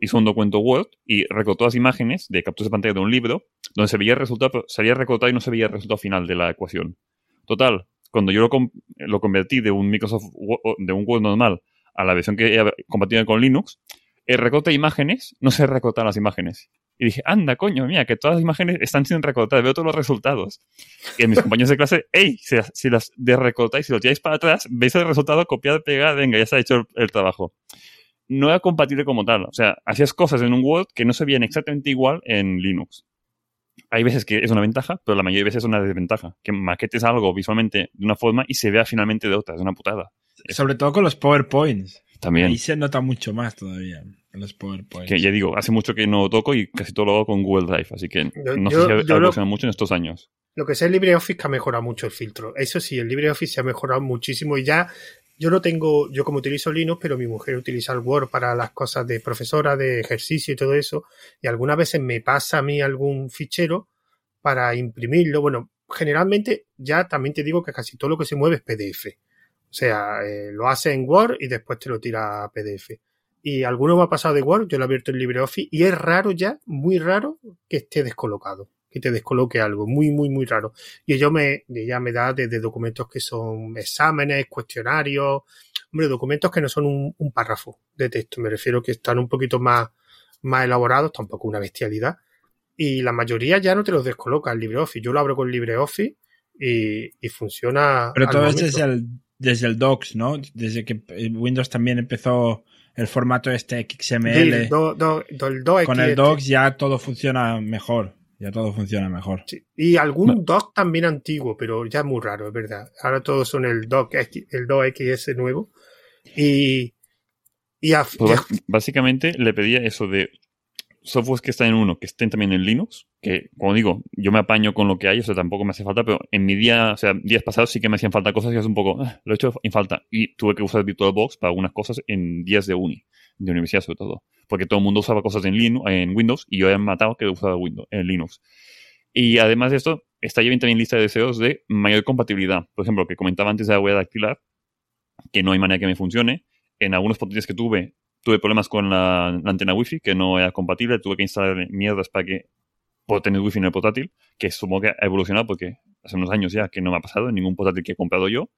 hizo un documento Word y recortó las imágenes de capturas de pantalla de un libro, donde se veía el resultado, pero salía recortado y no se veía el resultado final de la ecuación. Total, cuando yo lo, convertí de un Microsoft Wo- de un Word normal a la versión que era compatible con Linux, el recorte de imágenes no se recortan las imágenes. Y dije, anda, coño, mira, que todas las imágenes están sin recortar, veo todos los resultados. Y a mis compañeros de clase, hey, si las, si las desrecortáis, si lo tiráis para atrás, veis el resultado, copiar, pegar, venga, ya se ha hecho el, el trabajo. No era compatible como tal. O sea, hacías cosas en un Word que no se veían exactamente igual en Linux. Hay veces que es una ventaja, pero la mayoría de veces es una desventaja. Que maquetes algo visualmente de una forma y se vea finalmente de otra. Es una putada. sobre todo con los PowerPoints. También. Ahí se nota mucho más todavía en los PowerPoints. Que ya digo, hace mucho que no toco y casi todo lo hago con Google Drive. Así que Yo- no yo- sé si ha evolucionado mucho en estos años. Lo que sé el LibreOffice que ha mejorado mucho el filtro. Eso sí, el LibreOffice se ha mejorado muchísimo y ya yo no tengo, yo como utilizo Linux, pero mi mujer utiliza el Word para las cosas de profesora, de ejercicio y todo eso. Y algunas veces me pasa a mí algún fichero para imprimirlo. Bueno, generalmente ya también te digo que casi todo lo que se mueve es PDF. O sea, eh, lo hace en Word y después te lo tira a PDF. Y alguno me ha pasado de Word, yo lo he abierto en LibreOffice y es raro ya, muy raro, que esté descolocado, que te descoloque algo, muy, muy, muy raro. Y ello me, ya me da desde documentos que son exámenes, cuestionarios, hombre, documentos que no son un, un párrafo de texto, me refiero que están un poquito más, más elaborados, tampoco una bestialidad. Y la mayoría ya no te los descoloca el LibreOffice. Yo lo abro con LibreOffice y, y funciona. Pero todo es momento. desde el, desde el Docs, ¿no? Desde que Windows también empezó el formato este XML. Sí, do- do- do- el 2X con el este. Docs ya todo funciona mejor. Ya todo funciona mejor. Sí. Y algún No. doc también antiguo, pero ya es muy raro, es verdad. Ahora todos son el doc, X- el 2XS nuevo. Y, y a- Pues ya- básicamente le pedía eso de softwares que están en uno, que estén también en Linux, que como digo, yo me apaño con lo que hay, o sea, tampoco me hace falta, pero en mi día, o sea, días pasados sí que me hacían falta cosas y es un poco, ah, lo he hecho en falta. Y tuve que usar VirtualBox para algunas cosas en días de uni, de universidad sobre todo, porque todo el mundo usaba cosas en, Linux, en Windows y yo he matado que usaba Windows, en Linux. Y además de esto, está bien también lista de deseos de mayor compatibilidad. Por ejemplo, que comentaba antes de la huella dactilar, que no hay manera que me funcione. En algunos portátiles que tuve, tuve problemas con la, la antena wifi que no era compatible, tuve que instalar mierdas para que pueda tener wifi en el portátil, que supongo que ha evolucionado porque hace unos años ya que no me ha pasado en ningún portátil que he comprado yo.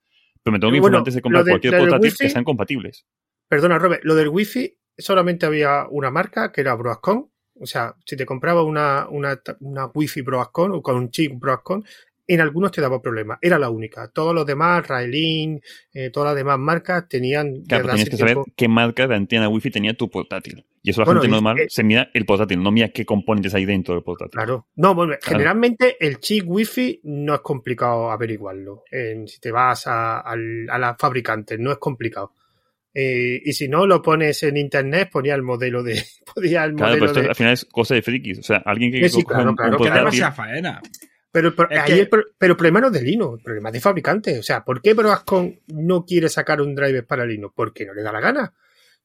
Pero me tengo que Bueno, informar antes de comprar de- cualquier portátil wifi- que sean compatibles. Perdona, Robert, lo del wifi solamente había una marca que era Broadcom. O sea, si te compraba una, una, una wifi Broadcom o con un chip Broadcom, en algunos te daba problemas. Era la única. Todos los demás, Raelin, eh, todas las demás marcas tenían Claro, pero tienes que saber qué marca de antena wifi tenía tu portátil. Y eso la Bueno, gente normal eh, se mira el portátil, no mira qué componentes hay dentro del portátil. Claro. No, bueno, Claro. generalmente el chip wifi no es complicado averiguarlo. En- si te vas a, al- a la fabricante, no es complicado. Eh, y si no lo pones en internet, ponía el modelo de. Ponía el Claro, modelo pero esto de- al final es cosa de frikis. O sea, alguien que Sí, claro, un, claro, un Que claro. demasiada faena. Pero, Es ahí que- el pro- pero el problema no es de Linux, el problema es de fabricante. O sea, ¿por qué Broadcom no quiere sacar un driver para Linux? Porque no le da la gana.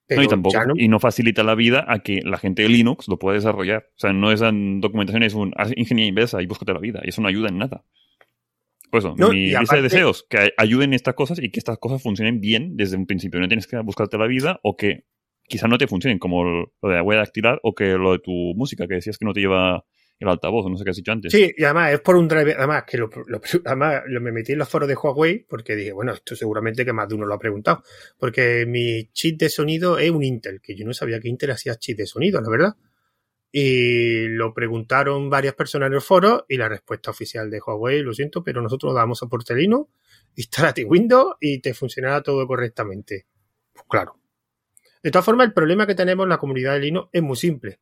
Pero no, y tampoco. no- Y no facilita la vida a que la gente de Linux lo pueda desarrollar. O sea, no es en documentación, es un haz ingeniería inversa y búscate la vida. Y eso no ayuda en nada. Por eso, No, mi lista de deseos, que ay- ayuden estas cosas y que estas cosas funcionen bien desde un principio. No tienes que buscarte la vida o que quizá no te funcionen, como lo de la huella dactilar o que lo de tu música, que decías que no te lleva el altavoz, no sé qué has dicho antes. Sí, y además es por un driver, además que lo, lo- además lo- me metí en los foros de Huawei porque dije, bueno, esto seguramente que más de uno lo ha preguntado, porque mi chip de sonido es un Intel, que yo no sabía que Intel hacía chip de sonido, la verdad. Y lo preguntaron varias personas en el foro y la respuesta oficial de Huawei, lo siento, pero nosotros damos soporte Linux, instálate Windows y te funcionará todo correctamente. Pues claro. De todas formas, el problema que tenemos en la comunidad de Linux es muy simple.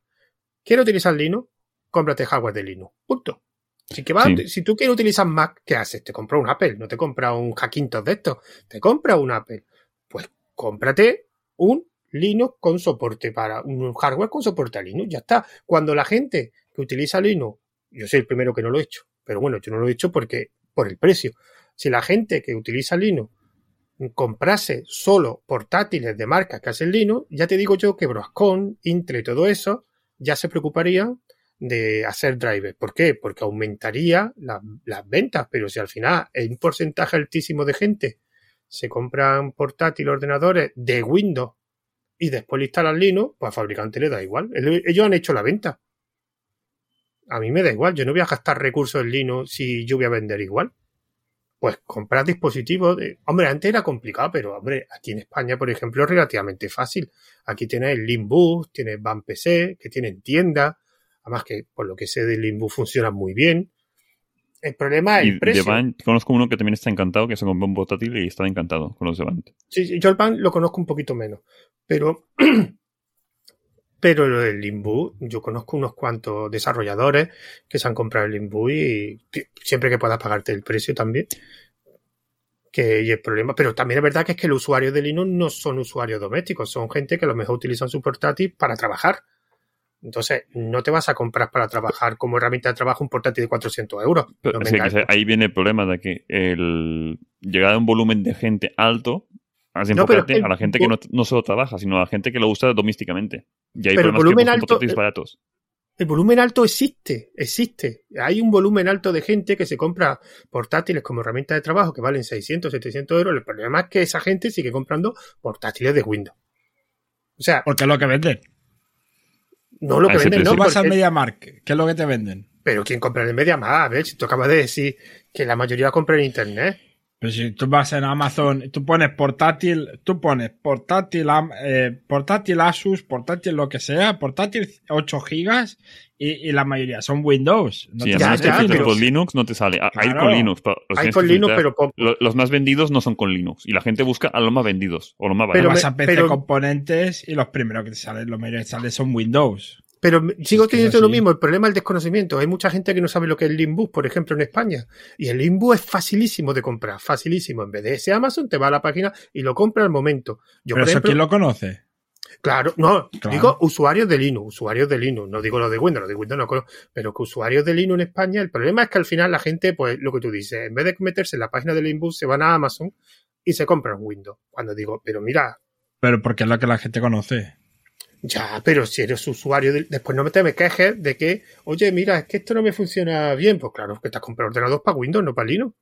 ¿Quieres utilizar Linux? Cómprate hardware de Linux. Punto. Que Sí. si tú quieres utilizar Mac, ¿qué haces? Te compras un Apple, no te compras un Hackintosh de estos. Te compras un Apple. Pues cómprate un Linux con soporte para un hardware con soporte a Linux. Ya está. Cuando la gente que utiliza Linux, yo soy el primero que no lo he hecho, pero bueno, yo no lo he hecho porque por el precio. Si la gente que utiliza Linux comprase solo portátiles de marcas que hacen Linux, ya te digo yo que Broadcom, Intel y todo eso ya se preocuparían de hacer drivers. ¿Por qué? Porque aumentaría las ventas, pero si al final hay un porcentaje altísimo de gente se compran portátiles, ordenadores de Windows y después le instalan Linux, pues al fabricante le da igual. Ellos han hecho la venta. A mí me da igual, yo no voy a gastar recursos en Linux si yo voy a vender igual. Pues comprar dispositivos de... Hombre, antes era complicado, pero hombre, aquí en España, por ejemplo, es relativamente fácil. Aquí tienes el Limbus, tienes Van PC, que tienen tiendas, además que por lo que sé de Limbus funciona muy bien. El problema es el precio. Conozco uno que también está encantado, que se compró un portátil y estaba encantado con los de Band. Sí, yo el Band lo conozco un poquito menos. Pero, pero el Limbu, yo conozco unos cuantos desarrolladores que se han comprado el Limbu y siempre que puedas pagarte el precio también. Que y el problema, pero también es verdad que es que los usuarios de Linux no son usuarios domésticos, son gente que a lo mejor utilizan su portátil para trabajar entonces, no te vas a comprar para trabajar como herramienta de trabajo un portátil de 400 euros. ahí viene el problema de que el llegar a un volumen de gente alto hace enfocarte a la gente que no, solo trabaja, sino a la gente que lo usa domésticamente. Y hay pero el volumen alto, baratos. El volumen alto existe, existe. Hay un volumen alto de gente que se compra portátiles como herramienta de trabajo que valen 600, 700 euros. El problema es que esa gente sigue comprando portátiles de Windows. O sea, porque es lo que venden. No lo que venden, no. Tú vas al MediaMark, ¿qué es lo que te venden? Pero ¿quién compra en el MediaMark? A ver, si tú acabas de decir que la mayoría compra en Internet. Pero si tú vas en Amazon, tú pones portátil, tú pones portátil, eh, portátil Asus, portátil lo que sea, portátil 8 gigas y, la mayoría son Windows. No sí, ya, pero... con Linux no te sale. Hay con Linux. Hay con Linux, pero Los más vendidos no son con Linux. Y la gente busca a los más vendidos o los más baratos. Pero vas a PC componentes y los primeros que te salen, los que salen son Windows. Pero sigo teniendo lo mismo, el problema es el desconocimiento. Hay mucha gente que no sabe lo que es el Limbus, por ejemplo, en España. Y el Limbus es facilísimo de comprar, facilísimo. En vez de ese Amazon, te va a la página y lo compra al momento. Yo, ¿Pero eso quién lo conoce? Claro, no, digo usuarios de Linux, usuarios de Linux, no digo lo de Windows, lo de Windows no conozco, pero que usuarios de Linux en España, el problema es que al final la gente, pues lo que tú dices, en vez de meterse en la página de Limbus, se van a Amazon y se compran Windows. Cuando digo, pero mira. Pero porque es lo que la gente conoce. Ya, pero si eres usuario, después no te me quejes de que, oye, mira, es que esto no me funciona bien. Pues claro, que te has comprado ordenador para Windows, no para Linux.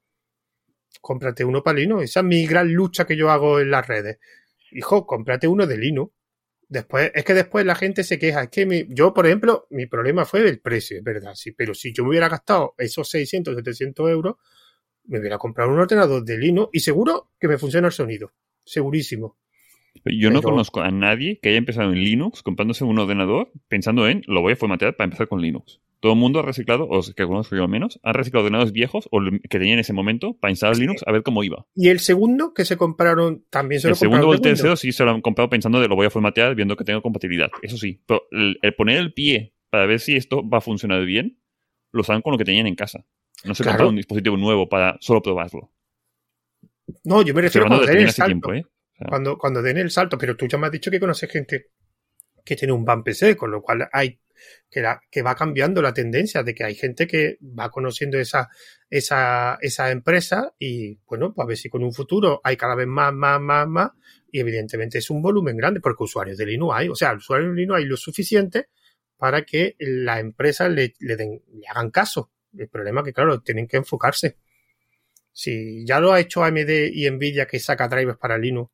Cómprate uno para Linux. Esa es mi gran lucha que yo hago en las redes. Hijo, cómprate uno de Linux. Después, es que después la gente se queja. Es que yo, por ejemplo, mi problema fue del precio, es verdad. Sí, pero si yo me hubiera gastado esos 600, 700 euros, me hubiera comprado un ordenador de Linux y seguro que me funciona el sonido. Segurísimo. Yo no conozco a nadie que haya empezado en Linux comprándose un ordenador pensando en lo voy a formatear para empezar con Linux. Todo el mundo ha reciclado, o que conozco yo al menos, han reciclado ordenadores viejos o que tenían en ese momento para instalar Linux a ver cómo iba. Y el segundo que se compraron también se el lo compraron. El segundo o el tercero sí se lo han comprado pensando de lo voy a formatear viendo que tengo compatibilidad. Eso sí, pero el, poner el pie para ver si esto va a funcionar bien, lo saben con lo que tenían en casa. No se claro. un dispositivo nuevo para solo probarlo. No, yo me refiero a den el salto. Tiempo, ¿eh? Cuando, cuando den el salto, pero tú ya me has dicho que conoces gente que tiene un van PC, con lo cual hay que, va cambiando la tendencia de que hay gente que va conociendo esa, esa, esa empresa y bueno, pues a ver si con un futuro hay cada vez más, más, más, más y evidentemente es un volumen grande porque usuarios de Linux hay, o sea, usuarios de Linux hay lo suficiente para que la empresa le, le, den, le hagan caso. El problema es que, claro, tienen que enfocarse. Si ya lo ha hecho AMD y Nvidia que saca drivers para Linux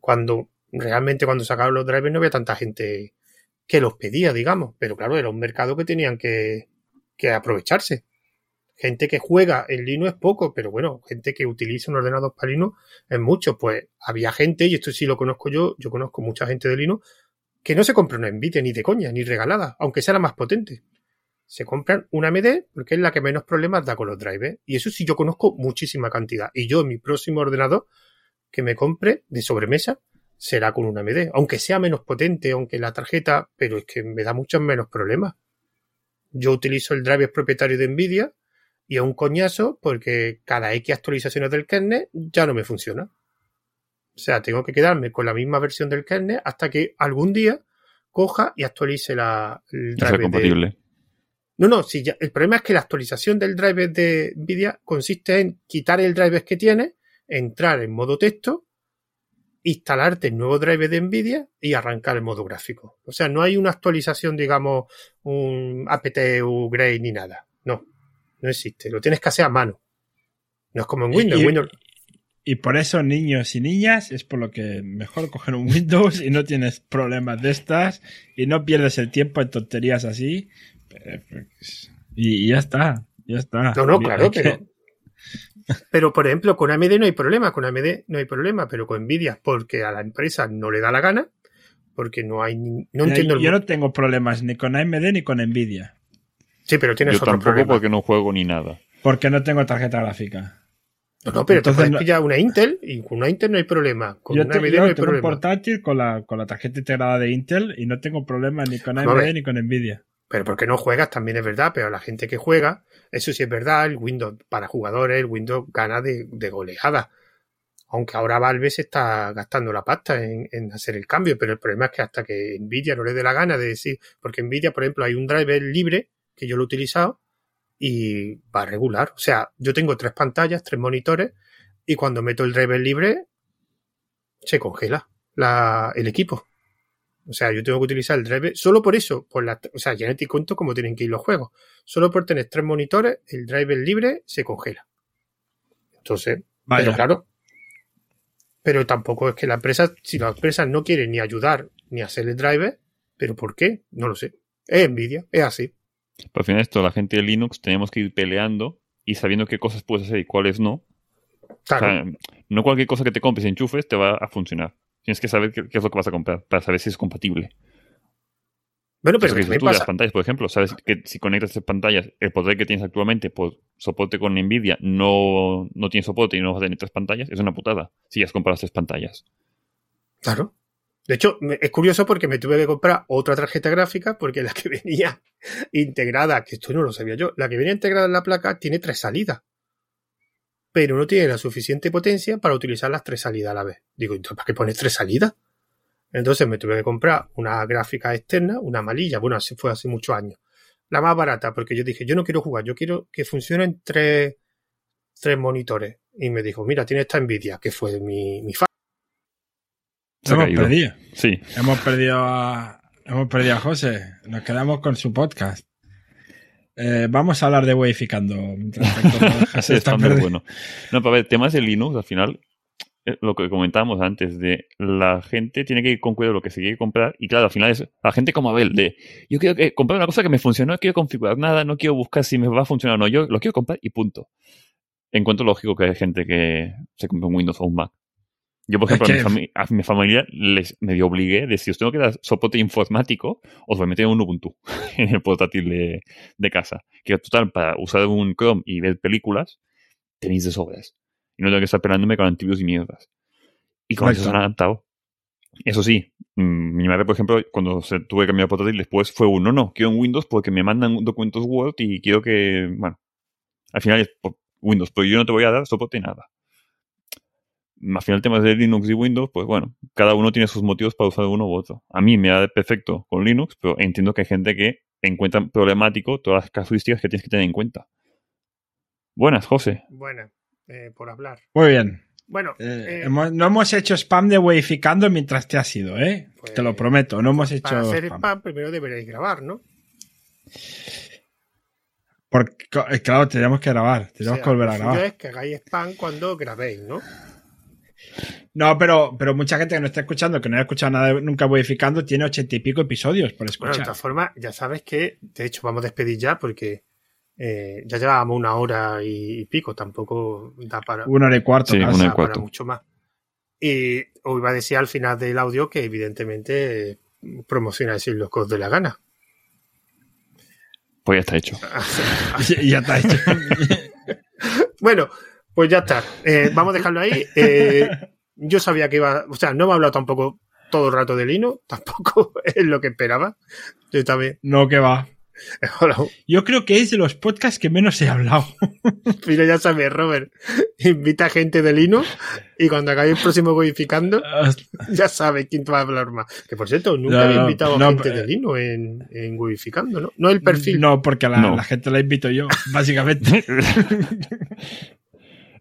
cuando realmente cuando sacaron los drivers no había tanta gente que los pedía, digamos, pero claro, era un mercado que tenían que, que aprovecharse. Gente que juega en Linux es poco, pero bueno, gente que utiliza un ordenador para Linux es mucho. Pues había gente, y esto sí lo conozco yo, yo conozco mucha gente de Linux, que no se compra una Nvidia ni de coña, ni regalada, aunque sea la más potente. Se compran una AMD porque es la que menos problemas da con los drivers. Y eso sí yo conozco muchísima cantidad. Y yo mi próximo ordenador que me compre de sobremesa será con una AMD, aunque sea menos potente, aunque la tarjeta, pero es que me da muchos menos problemas. Yo utilizo el driver propietario de Nvidia y es un coñazo porque cada X actualizaciones del kernel ya no me funciona. O sea, tengo que quedarme con la misma versión del kernel hasta que algún día coja y actualice la, el driver. compatible. No, no, el problema es que la actualización del driver de Nvidia consiste en quitar el driver que tiene entrar en modo texto, instalarte el nuevo driver de NVIDIA y arrancar el modo gráfico. O sea, no hay una actualización, digamos, un apt upgrade ni nada. No, no existe. Lo tienes que hacer a mano. No es como en Windows. Y- Windows Y por eso, niños y niñas, es por lo que mejor coger un Windows y no tienes problemas de estas y no pierdes el tiempo en tonterías así. Y, ya está, ya está. No, no, claro, que- pero. Pero, por ejemplo, con AMD no hay problema, con AMD no hay problema, pero con Nvidia, porque a la empresa no le da la gana, porque no hay. ni- No entiendo el. Yo no tengo problemas ni con AMD ni con Nvidia, Sí, pero tienes Yo otro tampoco problema. porque no juego ni nada. porque no tengo tarjeta gráfica. No, no, pero Entonces te puedes pillar una Intel y con una Intel no hay problema. Con Yo, una te- AMD yo no hay tengo un problema. portátil con la, con la tarjeta integrada de Intel y no tengo problemas ni con AMD ni con Nvidia. Pero porque no juegas también es verdad, pero la gente que juega, eso sí es verdad, el Windows para jugadores, el Windows gana de, de goleada. Aunque ahora Valve se está gastando la pasta en, hacer el cambio, pero el problema es que hasta que Nvidia no le dé la gana de decir, porque Nvidia, por ejemplo, hay un driver libre que yo lo he utilizado y va regular. O sea, yo tengo tres pantallas, tres monitores, y cuando meto el driver libre, se congela la, el equipo. O sea, yo tengo que utilizar el driver solo por eso, por la, o sea, ya no te cuento cómo tienen que ir los juegos. Solo por tener tres monitores, el driver libre se congela. Entonces, Vaya. pero claro. Pero tampoco es que la empresa, si la empresa no quiere ni ayudar ni hacer el driver, ¿pero por qué? No lo sé. Es envidia, es así. Pero al final esto, la gente de Linux tenemos que ir peleando y sabiendo qué cosas puedes hacer y cuáles no. Claro. O sea, no cualquier cosa que te compres y enchufes te va a funcionar. Tienes que saber qué, qué es lo que vas a comprar para saber si es compatible. bueno, pero que también tú las pantallas, por ejemplo, sabes que si conectas estas pantallas, el poder que tienes actualmente por soporte con Nvidia no, no tiene soporte y no vas a tener tres pantallas, es una putada. Si ya has comprado las tres pantallas. Claro. De hecho, es curioso porque me tuve que comprar otra tarjeta gráfica porque la que venía integrada, que esto no lo sabía yo, la que venía integrada en la placa tiene tres salidas. Pero no tiene la suficiente potencia para utilizar las tres salidas a la vez. Digo, entonces, ¿para qué pones tres salidas? Entonces me tuve que comprar una gráfica externa, una malilla, bueno, así fue hace muchos años. La más barata, porque yo dije, yo no quiero jugar, yo quiero que funcionen tres, tres monitores. Y me dijo, mira, tiene esta Nvidia, que fue mi, mi fa- Se ha hemos caído. perdido. Sí. Hemos perdido a, hemos perdido a José. Nos quedamos con su podcast. Eh, vamos a hablar de José Ese está perdido. bueno. No, para ver, temas de Linux, al final, eh, lo que comentábamos antes, de la gente tiene que ir con cuidado lo que se quiere comprar. Y claro, al final es la gente como Abel, de yo quiero que comprar una cosa que me funcione, no quiero configurar nada, no quiero buscar si me va a funcionar o no, yo lo quiero comprar y punto. Encuentro lógico que hay gente que se compre un Windows o un Mac. Yo, por ejemplo, a, mi a mi familia les medio obligué de si os tengo que dar soporte informático, os voy a meter un Ubuntu en el portátil de, de casa. Que total, para usar un Chrome y ver películas, tenéis de sobras. Y no tengo que estar peleándome con antivirus y mierdas. Y con eso se han adaptado. Eso sí, mm, mi madre, por ejemplo, cuando se tuve que cambiar portátil, después fue un no, no, quiero un Windows porque me mandan documentos Word y quiero que, bueno, al final es por Windows, pero yo no te voy a dar soporte nada. Al final, temas de Linux y Windows, pues bueno, cada uno tiene sus motivos para usar uno u otro. A mí me da perfecto con Linux, pero entiendo que hay gente que encuentra problemático todas las casuísticas que tienes que tener en cuenta. Buenas, José. Buena, eh, por hablar. Muy bien. Bueno, Eh, eh, hemos- no hemos hecho spam de Wayficando mientras te has ido, ¿eh? Pues, te lo prometo, no hemos hecho para hacer spam. spam primero deberéis grabar, ¿no? Porque, claro, tenemos que grabar, tenemos O sea, que volver a grabar. es que hagáis spam cuando grabéis, ¿no? No, pero, pero mucha gente que no está escuchando, que no ha escuchado nada de- nunca Wayficando, tiene ochenta y pico episodios por Bueno, de escuchar. todas formas, ya sabes que, de hecho, vamos a despedir ya porque eh, ya llevábamos una hora y, pico, tampoco da para, Una hora y cuarto. Sí, una y da cuarto. para mucho más. Y os iba a decir al final del audio que evidentemente eh, promocionáis lo que os dé la gana. Pues ya está hecho. Ya está hecho. Bueno, pues ya está. Eh, vamos a dejarlo ahí. Eh, yo sabía que iba, o sea, no me ha hablado tampoco todo el rato de Lino, tampoco es lo que esperaba. Yo también. no, que va. Hola, Yo creo que es de los podcasts que menos he hablado. Mira, ya sabes, Robert. Invita gente de Lino y cuando hagáis el próximo codificando, ya sabes quién te va a hablar más. Que por cierto, nunca No, había invitado no, a gente eh, de Lino en, en Wificando, ¿no? No el perfil. No, porque la, No. la gente la invito yo, básicamente.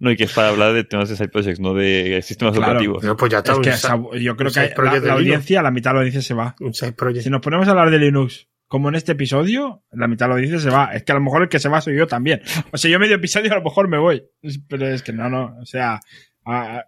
No, y que es para hablar de temas de side projects, no de sistemas Claro. educativos. No, pues ya está. Es un que side- esa- yo creo que la, audiencia, la mitad de la audiencia se va. un side project. Si nos ponemos a hablar de Linux, como en este episodio, la mitad de la audiencia se va. Es que a lo mejor el que se va soy yo también. O sea, yo medio episodio a lo mejor me voy. Pero es que no, no. O sea,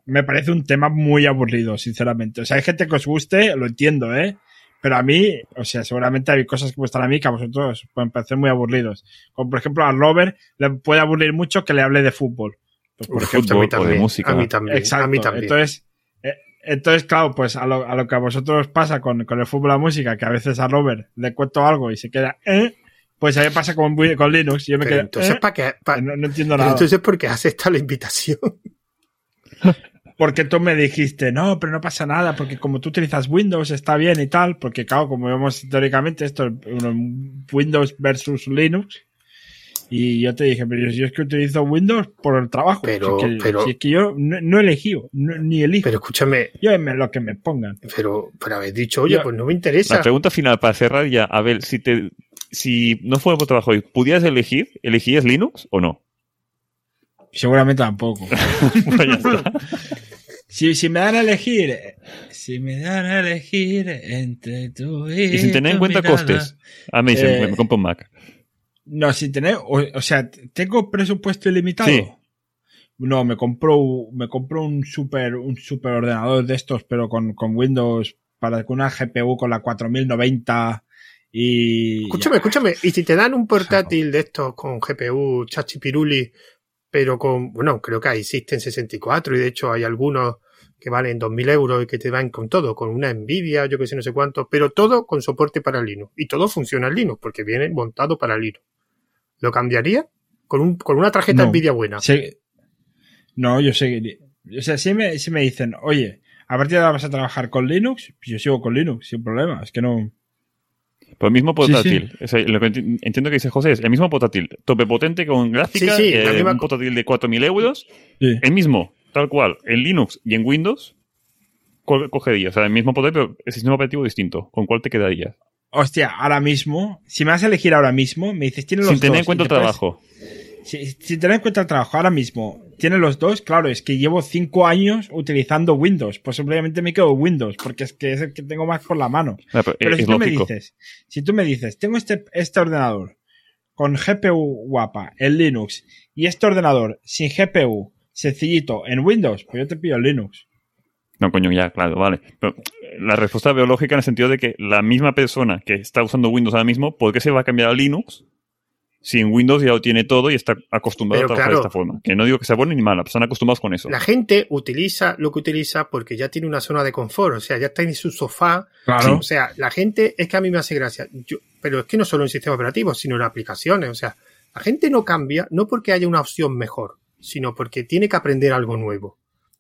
me parece un tema muy aburrido, sinceramente. O sea, hay gente que os guste, lo entiendo, ¿eh? Pero a mí, o sea, seguramente hay cosas que me gustan a mí que a vosotros os pueden parecer muy aburridos. Como por ejemplo a Robert le puede aburrir mucho que le hable de fútbol. Por De ejemplo, fútbol a mí o de también, música. A mí también. Exacto. A mí también. Entonces, eh, entonces, claro, pues a lo, a lo que a vosotros pasa con, con el fútbol la música, que a veces a Robert le cuento algo y se queda, ¿eh? Pues a mí me pasa con, con Linux. y Yo me Pero quedo, entonces, ¿eh? ¿para qué? pa- no, no entiendo nada. entonces, ¿por qué has aceptado la invitación? Porque tú me dijiste, no, pero no pasa nada, porque como tú utilizas Windows está bien y tal, porque claro, como vemos teóricamente esto es Windows versus Linux. Y yo te dije, pero yo es que utilizo Windows por el trabajo. Pero- Si es que, pero- si es que yo no, no he elegido, no- ni elijo. Pero escúchame, yo me, lo que me pongan. pero, pero habéis dicho, oye, Yo- pues no me interesa. La pregunta final para cerrar ya, a ver, si te si no fuera por trabajo y pudieras elegir, ¿elegirías Linux o no? Seguramente tampoco. Pues. Si, si me dan a elegir, si me dan a elegir entre tú y, Y sin tener en cuenta mirada. costes. Ah, me dicen, Eh, me compro un Mac. No, sin tener, o, o sea, ¿tengo presupuesto ilimitado? Sí. No, me compró, me compró un super, un super ordenador de estos, pero con, con Windows, para con una GPU con la 4090 y... Escúchame, escúchame. Y si te dan un portátil de estos con GPU, chachipiruli, pero con, bueno, creo que hay System 64 y de hecho hay algunos que valen 2.000 euros y que te van con todo, con una Nvidia, yo que sé, no sé cuánto, pero todo con soporte para Linux. Y todo funciona en Linux porque viene montado para Linux. ¿Lo cambiaría? Con, un, con una tarjeta No. Nvidia buena. Se- no, yo seguiría. O sea, si me, si me dicen, oye, a partir de ahora vas a trabajar con Linux, pues yo sigo con Linux, sin problema. Es que no. Pero el mismo Sí, sí. portátil. O sea, lo que enti- entiendo que dice José es el mismo portátil. Tope potente con gráfica. Sí, sí, eh, la misma un portátil de 4.000 euros. Sí. El mismo, tal cual, en Linux y en Windows. ¿Cuál cogerías? O sea, el mismo portátil, pero el sistema operativo distinto. ¿Con cuál te quedarías? Hostia, ahora mismo, si me vas a elegir ahora mismo, me dices, tienes los Sin tener dos en cuenta el puedes- trabajo. Si- sin tener en cuenta el trabajo, ahora mismo, tiene los dos, claro, es que llevo cinco años utilizando Windows. Pues simplemente me quedo Windows, porque es que es el que tengo más por la mano. Ah, pero Pero es si tú me dices, si tú me dices, tengo este, este ordenador con GPU guapa en Linux y este ordenador sin GPU sencillito en Windows, pues yo te pido Linux. No, coño, ya, claro, vale. Pero eh, la respuesta veo lógica en el sentido de que la misma persona que está usando Windows ahora mismo, ¿por qué se va a cambiar a Linux si en Windows ya lo tiene todo y está acostumbrado Pero a trabajar claro. de esta forma? Que no digo que sea bueno ni malo, pero están acostumbrados con eso. La gente utiliza lo que utiliza porque ya tiene una zona de confort, o sea, ya está en su sofá. Claro. O sea, la gente es que a mí me hace gracia. Yo- pero es que no solo en sistemas operativos, sino en aplicaciones. O sea, la gente no cambia no porque haya una opción mejor, sino porque tiene que aprender algo nuevo.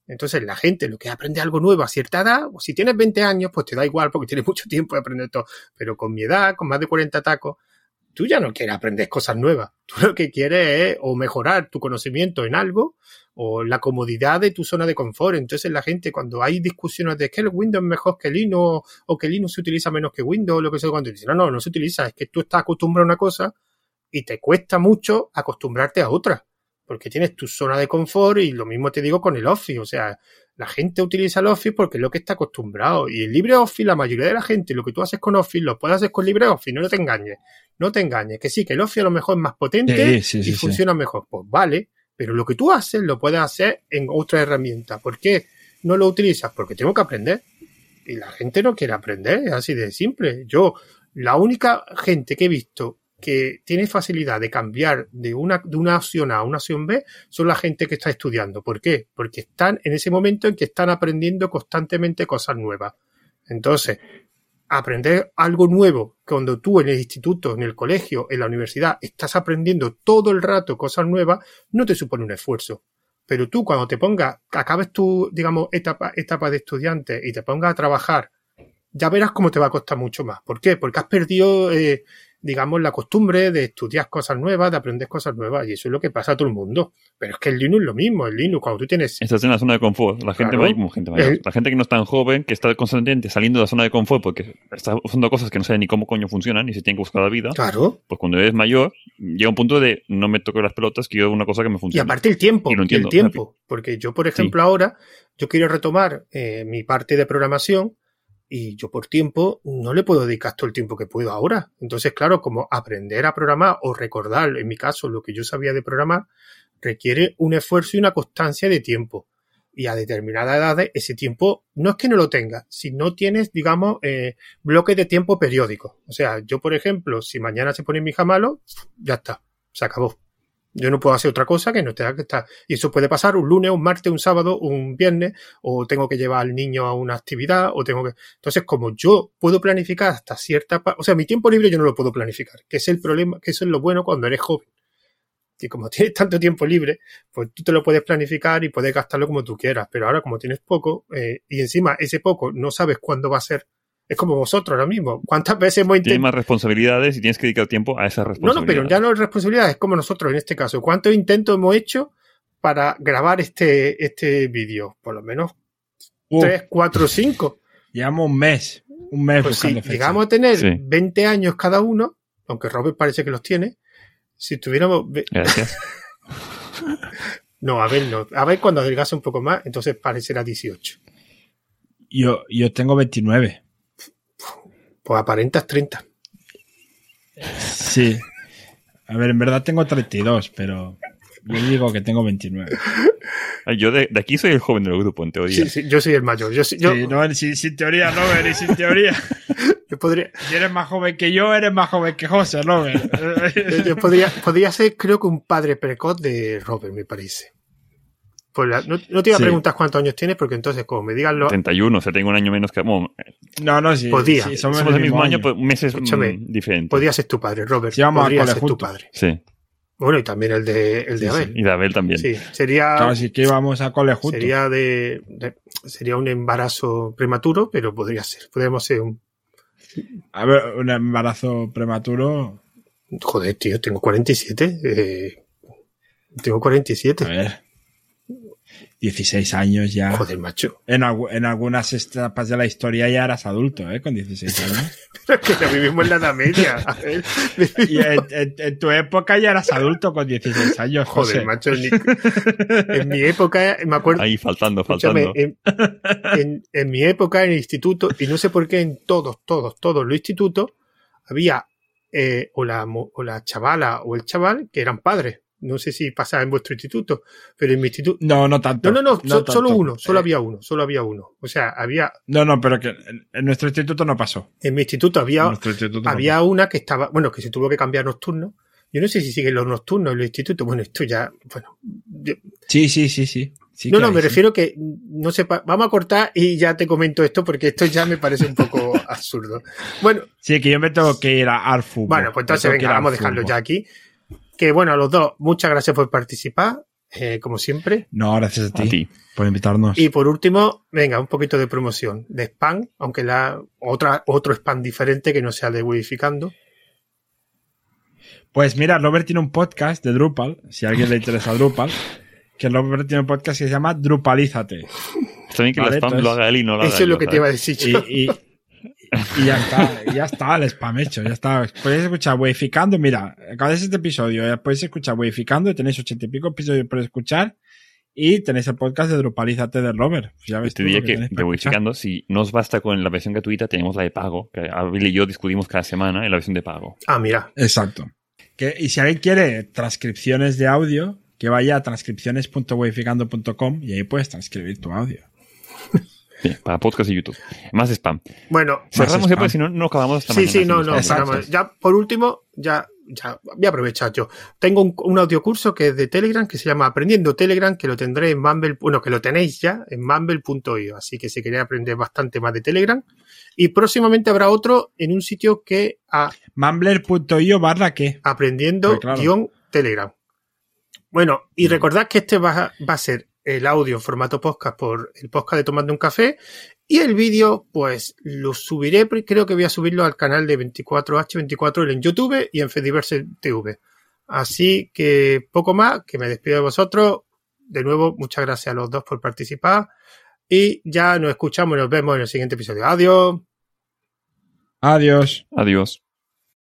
Entonces, la gente lo que aprende algo nuevo a cierta edad, o si tienes 20 años, pues te da igual porque tienes mucho tiempo de aprender todo. Pero con mi edad, con más de 40 tacos, tú ya no quieres aprender cosas nuevas. Tú lo que quieres es o mejorar tu conocimiento en algo o la comodidad de tu zona de confort. Entonces la gente cuando hay discusiones de que el Windows es mejor que Linux o que Linux se utiliza menos que Windows lo que sea, cuando dicen, no, no, no se utiliza, es que tú estás acostumbrado a una cosa y te cuesta mucho acostumbrarte a otra. Porque tienes tu zona de confort y lo mismo te digo con el Office. O sea, la gente utiliza el Office porque es lo que está acostumbrado. Y el LibreOffice, la mayoría de la gente, lo que tú haces con Office, lo puedes hacer con LibreOffice. No te engañes. No te engañes. Que sí, que el Office a lo mejor es más potente Sí, sí, sí, y funciona mejor. Pues vale. Pero lo que tú haces lo puedes hacer en otra herramienta. ¿Por qué no lo utilizas? Porque tengo que aprender. Y la gente no quiere aprender. Es así de simple. Yo, la única gente que he visto que tiene facilidad de cambiar de una, de una opción A a una opción B son la gente que está estudiando. ¿Por qué? Porque están en ese momento en que están aprendiendo constantemente cosas nuevas. Entonces, aprender algo nuevo cuando tú en el instituto, en el colegio, en la universidad estás aprendiendo todo el rato cosas nuevas, no te supone un esfuerzo. Pero tú cuando te pongas, acabes tu, digamos, etapa, etapa de estudiante y te pongas a trabajar, ya verás cómo te va a costar mucho más. ¿Por qué? Porque has perdido, eh, digamos, la costumbre de estudiar cosas nuevas, de aprender cosas nuevas, y eso es lo que pasa a todo el mundo. Pero es que el Linux es lo mismo, el Linux, cuando tú tienes... Estás en la zona de confort. La gente, Claro. mayor- gente mayor. El- la gente que no es tan joven, que está constantemente saliendo de la zona de confort porque está usando cosas que no sabe ni cómo coño funcionan y se tiene que buscar la vida, Claro. pues cuando eres mayor, llega un punto de no me toco las pelotas, quiero una cosa que me Y funcione. aparte el tiempo, Y entiendo, el tiempo. Porque yo, por ejemplo, ahora, yo quiero retomar eh, mi parte de programación y yo por tiempo no le puedo dedicar todo el tiempo que puedo ahora. Entonces, claro, como aprender a programar o recordar, en mi caso, lo que yo sabía de programar, requiere un esfuerzo y una constancia de tiempo. Y a determinadas edades, ese tiempo no es que no lo tengas, si no tienes, digamos, eh, bloques de tiempo periódicos. O sea, yo, por ejemplo, si mañana se pone mi hija malo, ya está, se acabó. Yo no puedo hacer otra cosa que no tenga que estar. Y eso puede pasar un lunes, un martes, un sábado, un viernes, o tengo que llevar al niño a una actividad, o tengo que. Entonces, como yo puedo planificar hasta cierta o sea, mi tiempo libre yo no lo puedo planificar, que es el problema, que eso es lo bueno cuando eres joven. Que como tienes tanto tiempo libre, pues tú te lo puedes planificar y puedes gastarlo como tú quieras. Pero ahora, como tienes poco, eh, y encima ese poco no sabes cuándo va a ser, es como vosotros ahora mismo. ¿Cuántas veces hemos Tienes intentado? más responsabilidades y tienes que dedicar tiempo a esas No, responsabilidades. no, pero ya no es responsabilidad, es como nosotros en este caso. ¿Cuántos intentos hemos hecho para grabar este, este vídeo? Por lo menos Uh, tres, cuatro, cinco. llevamos un mes. Un mes Pues si llegamos a tener Sí. 20 años cada uno, aunque Robert parece que los tiene, si tuviéramos... Gracias. No, a ver, no. A ver, cuando adelgase un poco más, entonces parecerá 18. Yo, yo tengo 29. Pues aparentas 30. Sí. A ver, en verdad tengo 32, pero yo digo que tengo 29. Ay, Yo de, de aquí soy el joven del grupo, en teoría. Sí, sí, yo soy el mayor. Yo, yo, Sí, no, sin, sin teoría, Robert, y sin teoría. yo podría, Si eres más joven que yo, eres más joven que José, Robert. yo- yo podría, podría ser, creo que un padre precoz de Robert, me parece. Pues la- no, no te iba a Sí. preguntar cuántos años tienes, porque entonces, como me digan los. 31, o sea, tengo un año menos que... Bueno, No, no, sí. Podía. sí, somos del mismo año, pues meses mm, Escúchame, diferentes. Podría ser tu padre, Robert. Sí, vamos podría ser tu padre. Sí, Bueno, y también el de, el de Sí, sí. Abel. y de Abel también. Sí, sería. Claro, sí que íbamos a cole juntos. Sería de, de- sería un embarazo prematuro, pero podría ser. Podríamos ser un. A ver, un embarazo prematuro. Joder, tío, tengo 47. eh, tengo 47. A ver. 16 años ya. Joder, macho. En, algu- en algunas etapas de la historia ya eras adulto, ¿eh? Con 16 años. Pero es que ya vivimos en la Edad Media. A ver. Y en, en- en tu época ya eras adulto con 16 años, José. Joder, macho. En mi, en mi época, me acuerdo. Ahí faltando, faltando. en, en- en mi época en el instituto, y no sé por qué en todos, todos, todos los institutos, había eh, o, la, o la chavala o el chaval que eran padres. No sé si pasaba en vuestro instituto, pero en mi instituto. No, no tanto. No, no, no, so- solo uno, solo Eh, había uno, solo había uno. O sea, había, No, no, pero que en, nuestro instituto no pasó. en mi instituto había, no había una que estaba, bueno, que se tuvo que cambiar nocturno. Yo no sé si siguen los nocturnos en los institutos. Bueno, esto ya, bueno, yo-. Sí, sí, sí, sí. Sí no, no, me sí. refiero que no sepa. Vamos a cortar y ya te comento esto porque esto ya me parece un poco absurdo. Bueno, Sí, que yo me tengo que ir a Arfu. bueno, pues entonces venga, vamos a dejarlo ya aquí. Que bueno, a los dos, muchas gracias por participar, eh, como siempre. No, gracias a ti, A ti. por invitarnos. Y por último, venga, un poquito de promoción de spam, aunque la otra otro spam diferente que no sea de Widificando. Pues mira, Robert tiene un podcast de Drupal, si a alguien le interesa Drupal, que Robert tiene un podcast que se llama Drupalízate. Está bien que Vale, el spam entonces- lo haga él y no lo haga Eso es yo, lo que te iba a decir Y, y- y ya está, ya está el spam hecho, ya está. Podéis escuchar Weificando, mira, acabáis este episodio, ya podéis escuchar Weificando, tenéis ochenta y pico episodios por escuchar y tenéis el podcast de Drupalízate de Robert. Ya ves Te diría que. Wikificando, si no os basta con la versión gratuita, tenemos la de pago, que Abel y yo discutimos cada semana en la versión de pago. Ah, mira, Exacto. Que, y si alguien quiere transcripciones de audio, que vaya a transcripciones.weificando.com y ahí puedes transcribir tu audio. Para podcast y YouTube. Más spam. bueno, Cerramos ya porque si no, no acabamos hasta Sí, mañana sí, no, no. Vamos, Ya, por último, ya, ya voy a aprovechar yo. Tengo un, un audiocurso que es de Telegram que se llama Aprendiendo Telegram, que lo tendré en Mumble, bueno, que lo tenéis ya en mumble.io. Así que si queréis aprender bastante más de Telegram. Y próximamente habrá otro en un sitio que a Mumbler.io barra qué. aprendiendo Pues claro. guion Telegram. Bueno, y recordad que este va a ser el audio en formato podcast por el podcast de Tomando un Café. Y el vídeo, pues lo subiré, creo que voy a subirlo al canal de 24H24 en YouTube y en Fediverse TV. Así que poco más, que me despido de vosotros. De nuevo, muchas gracias a los dos por participar. Y ya nos escuchamos y nos vemos en el siguiente episodio. Adiós. Adiós. Adiós.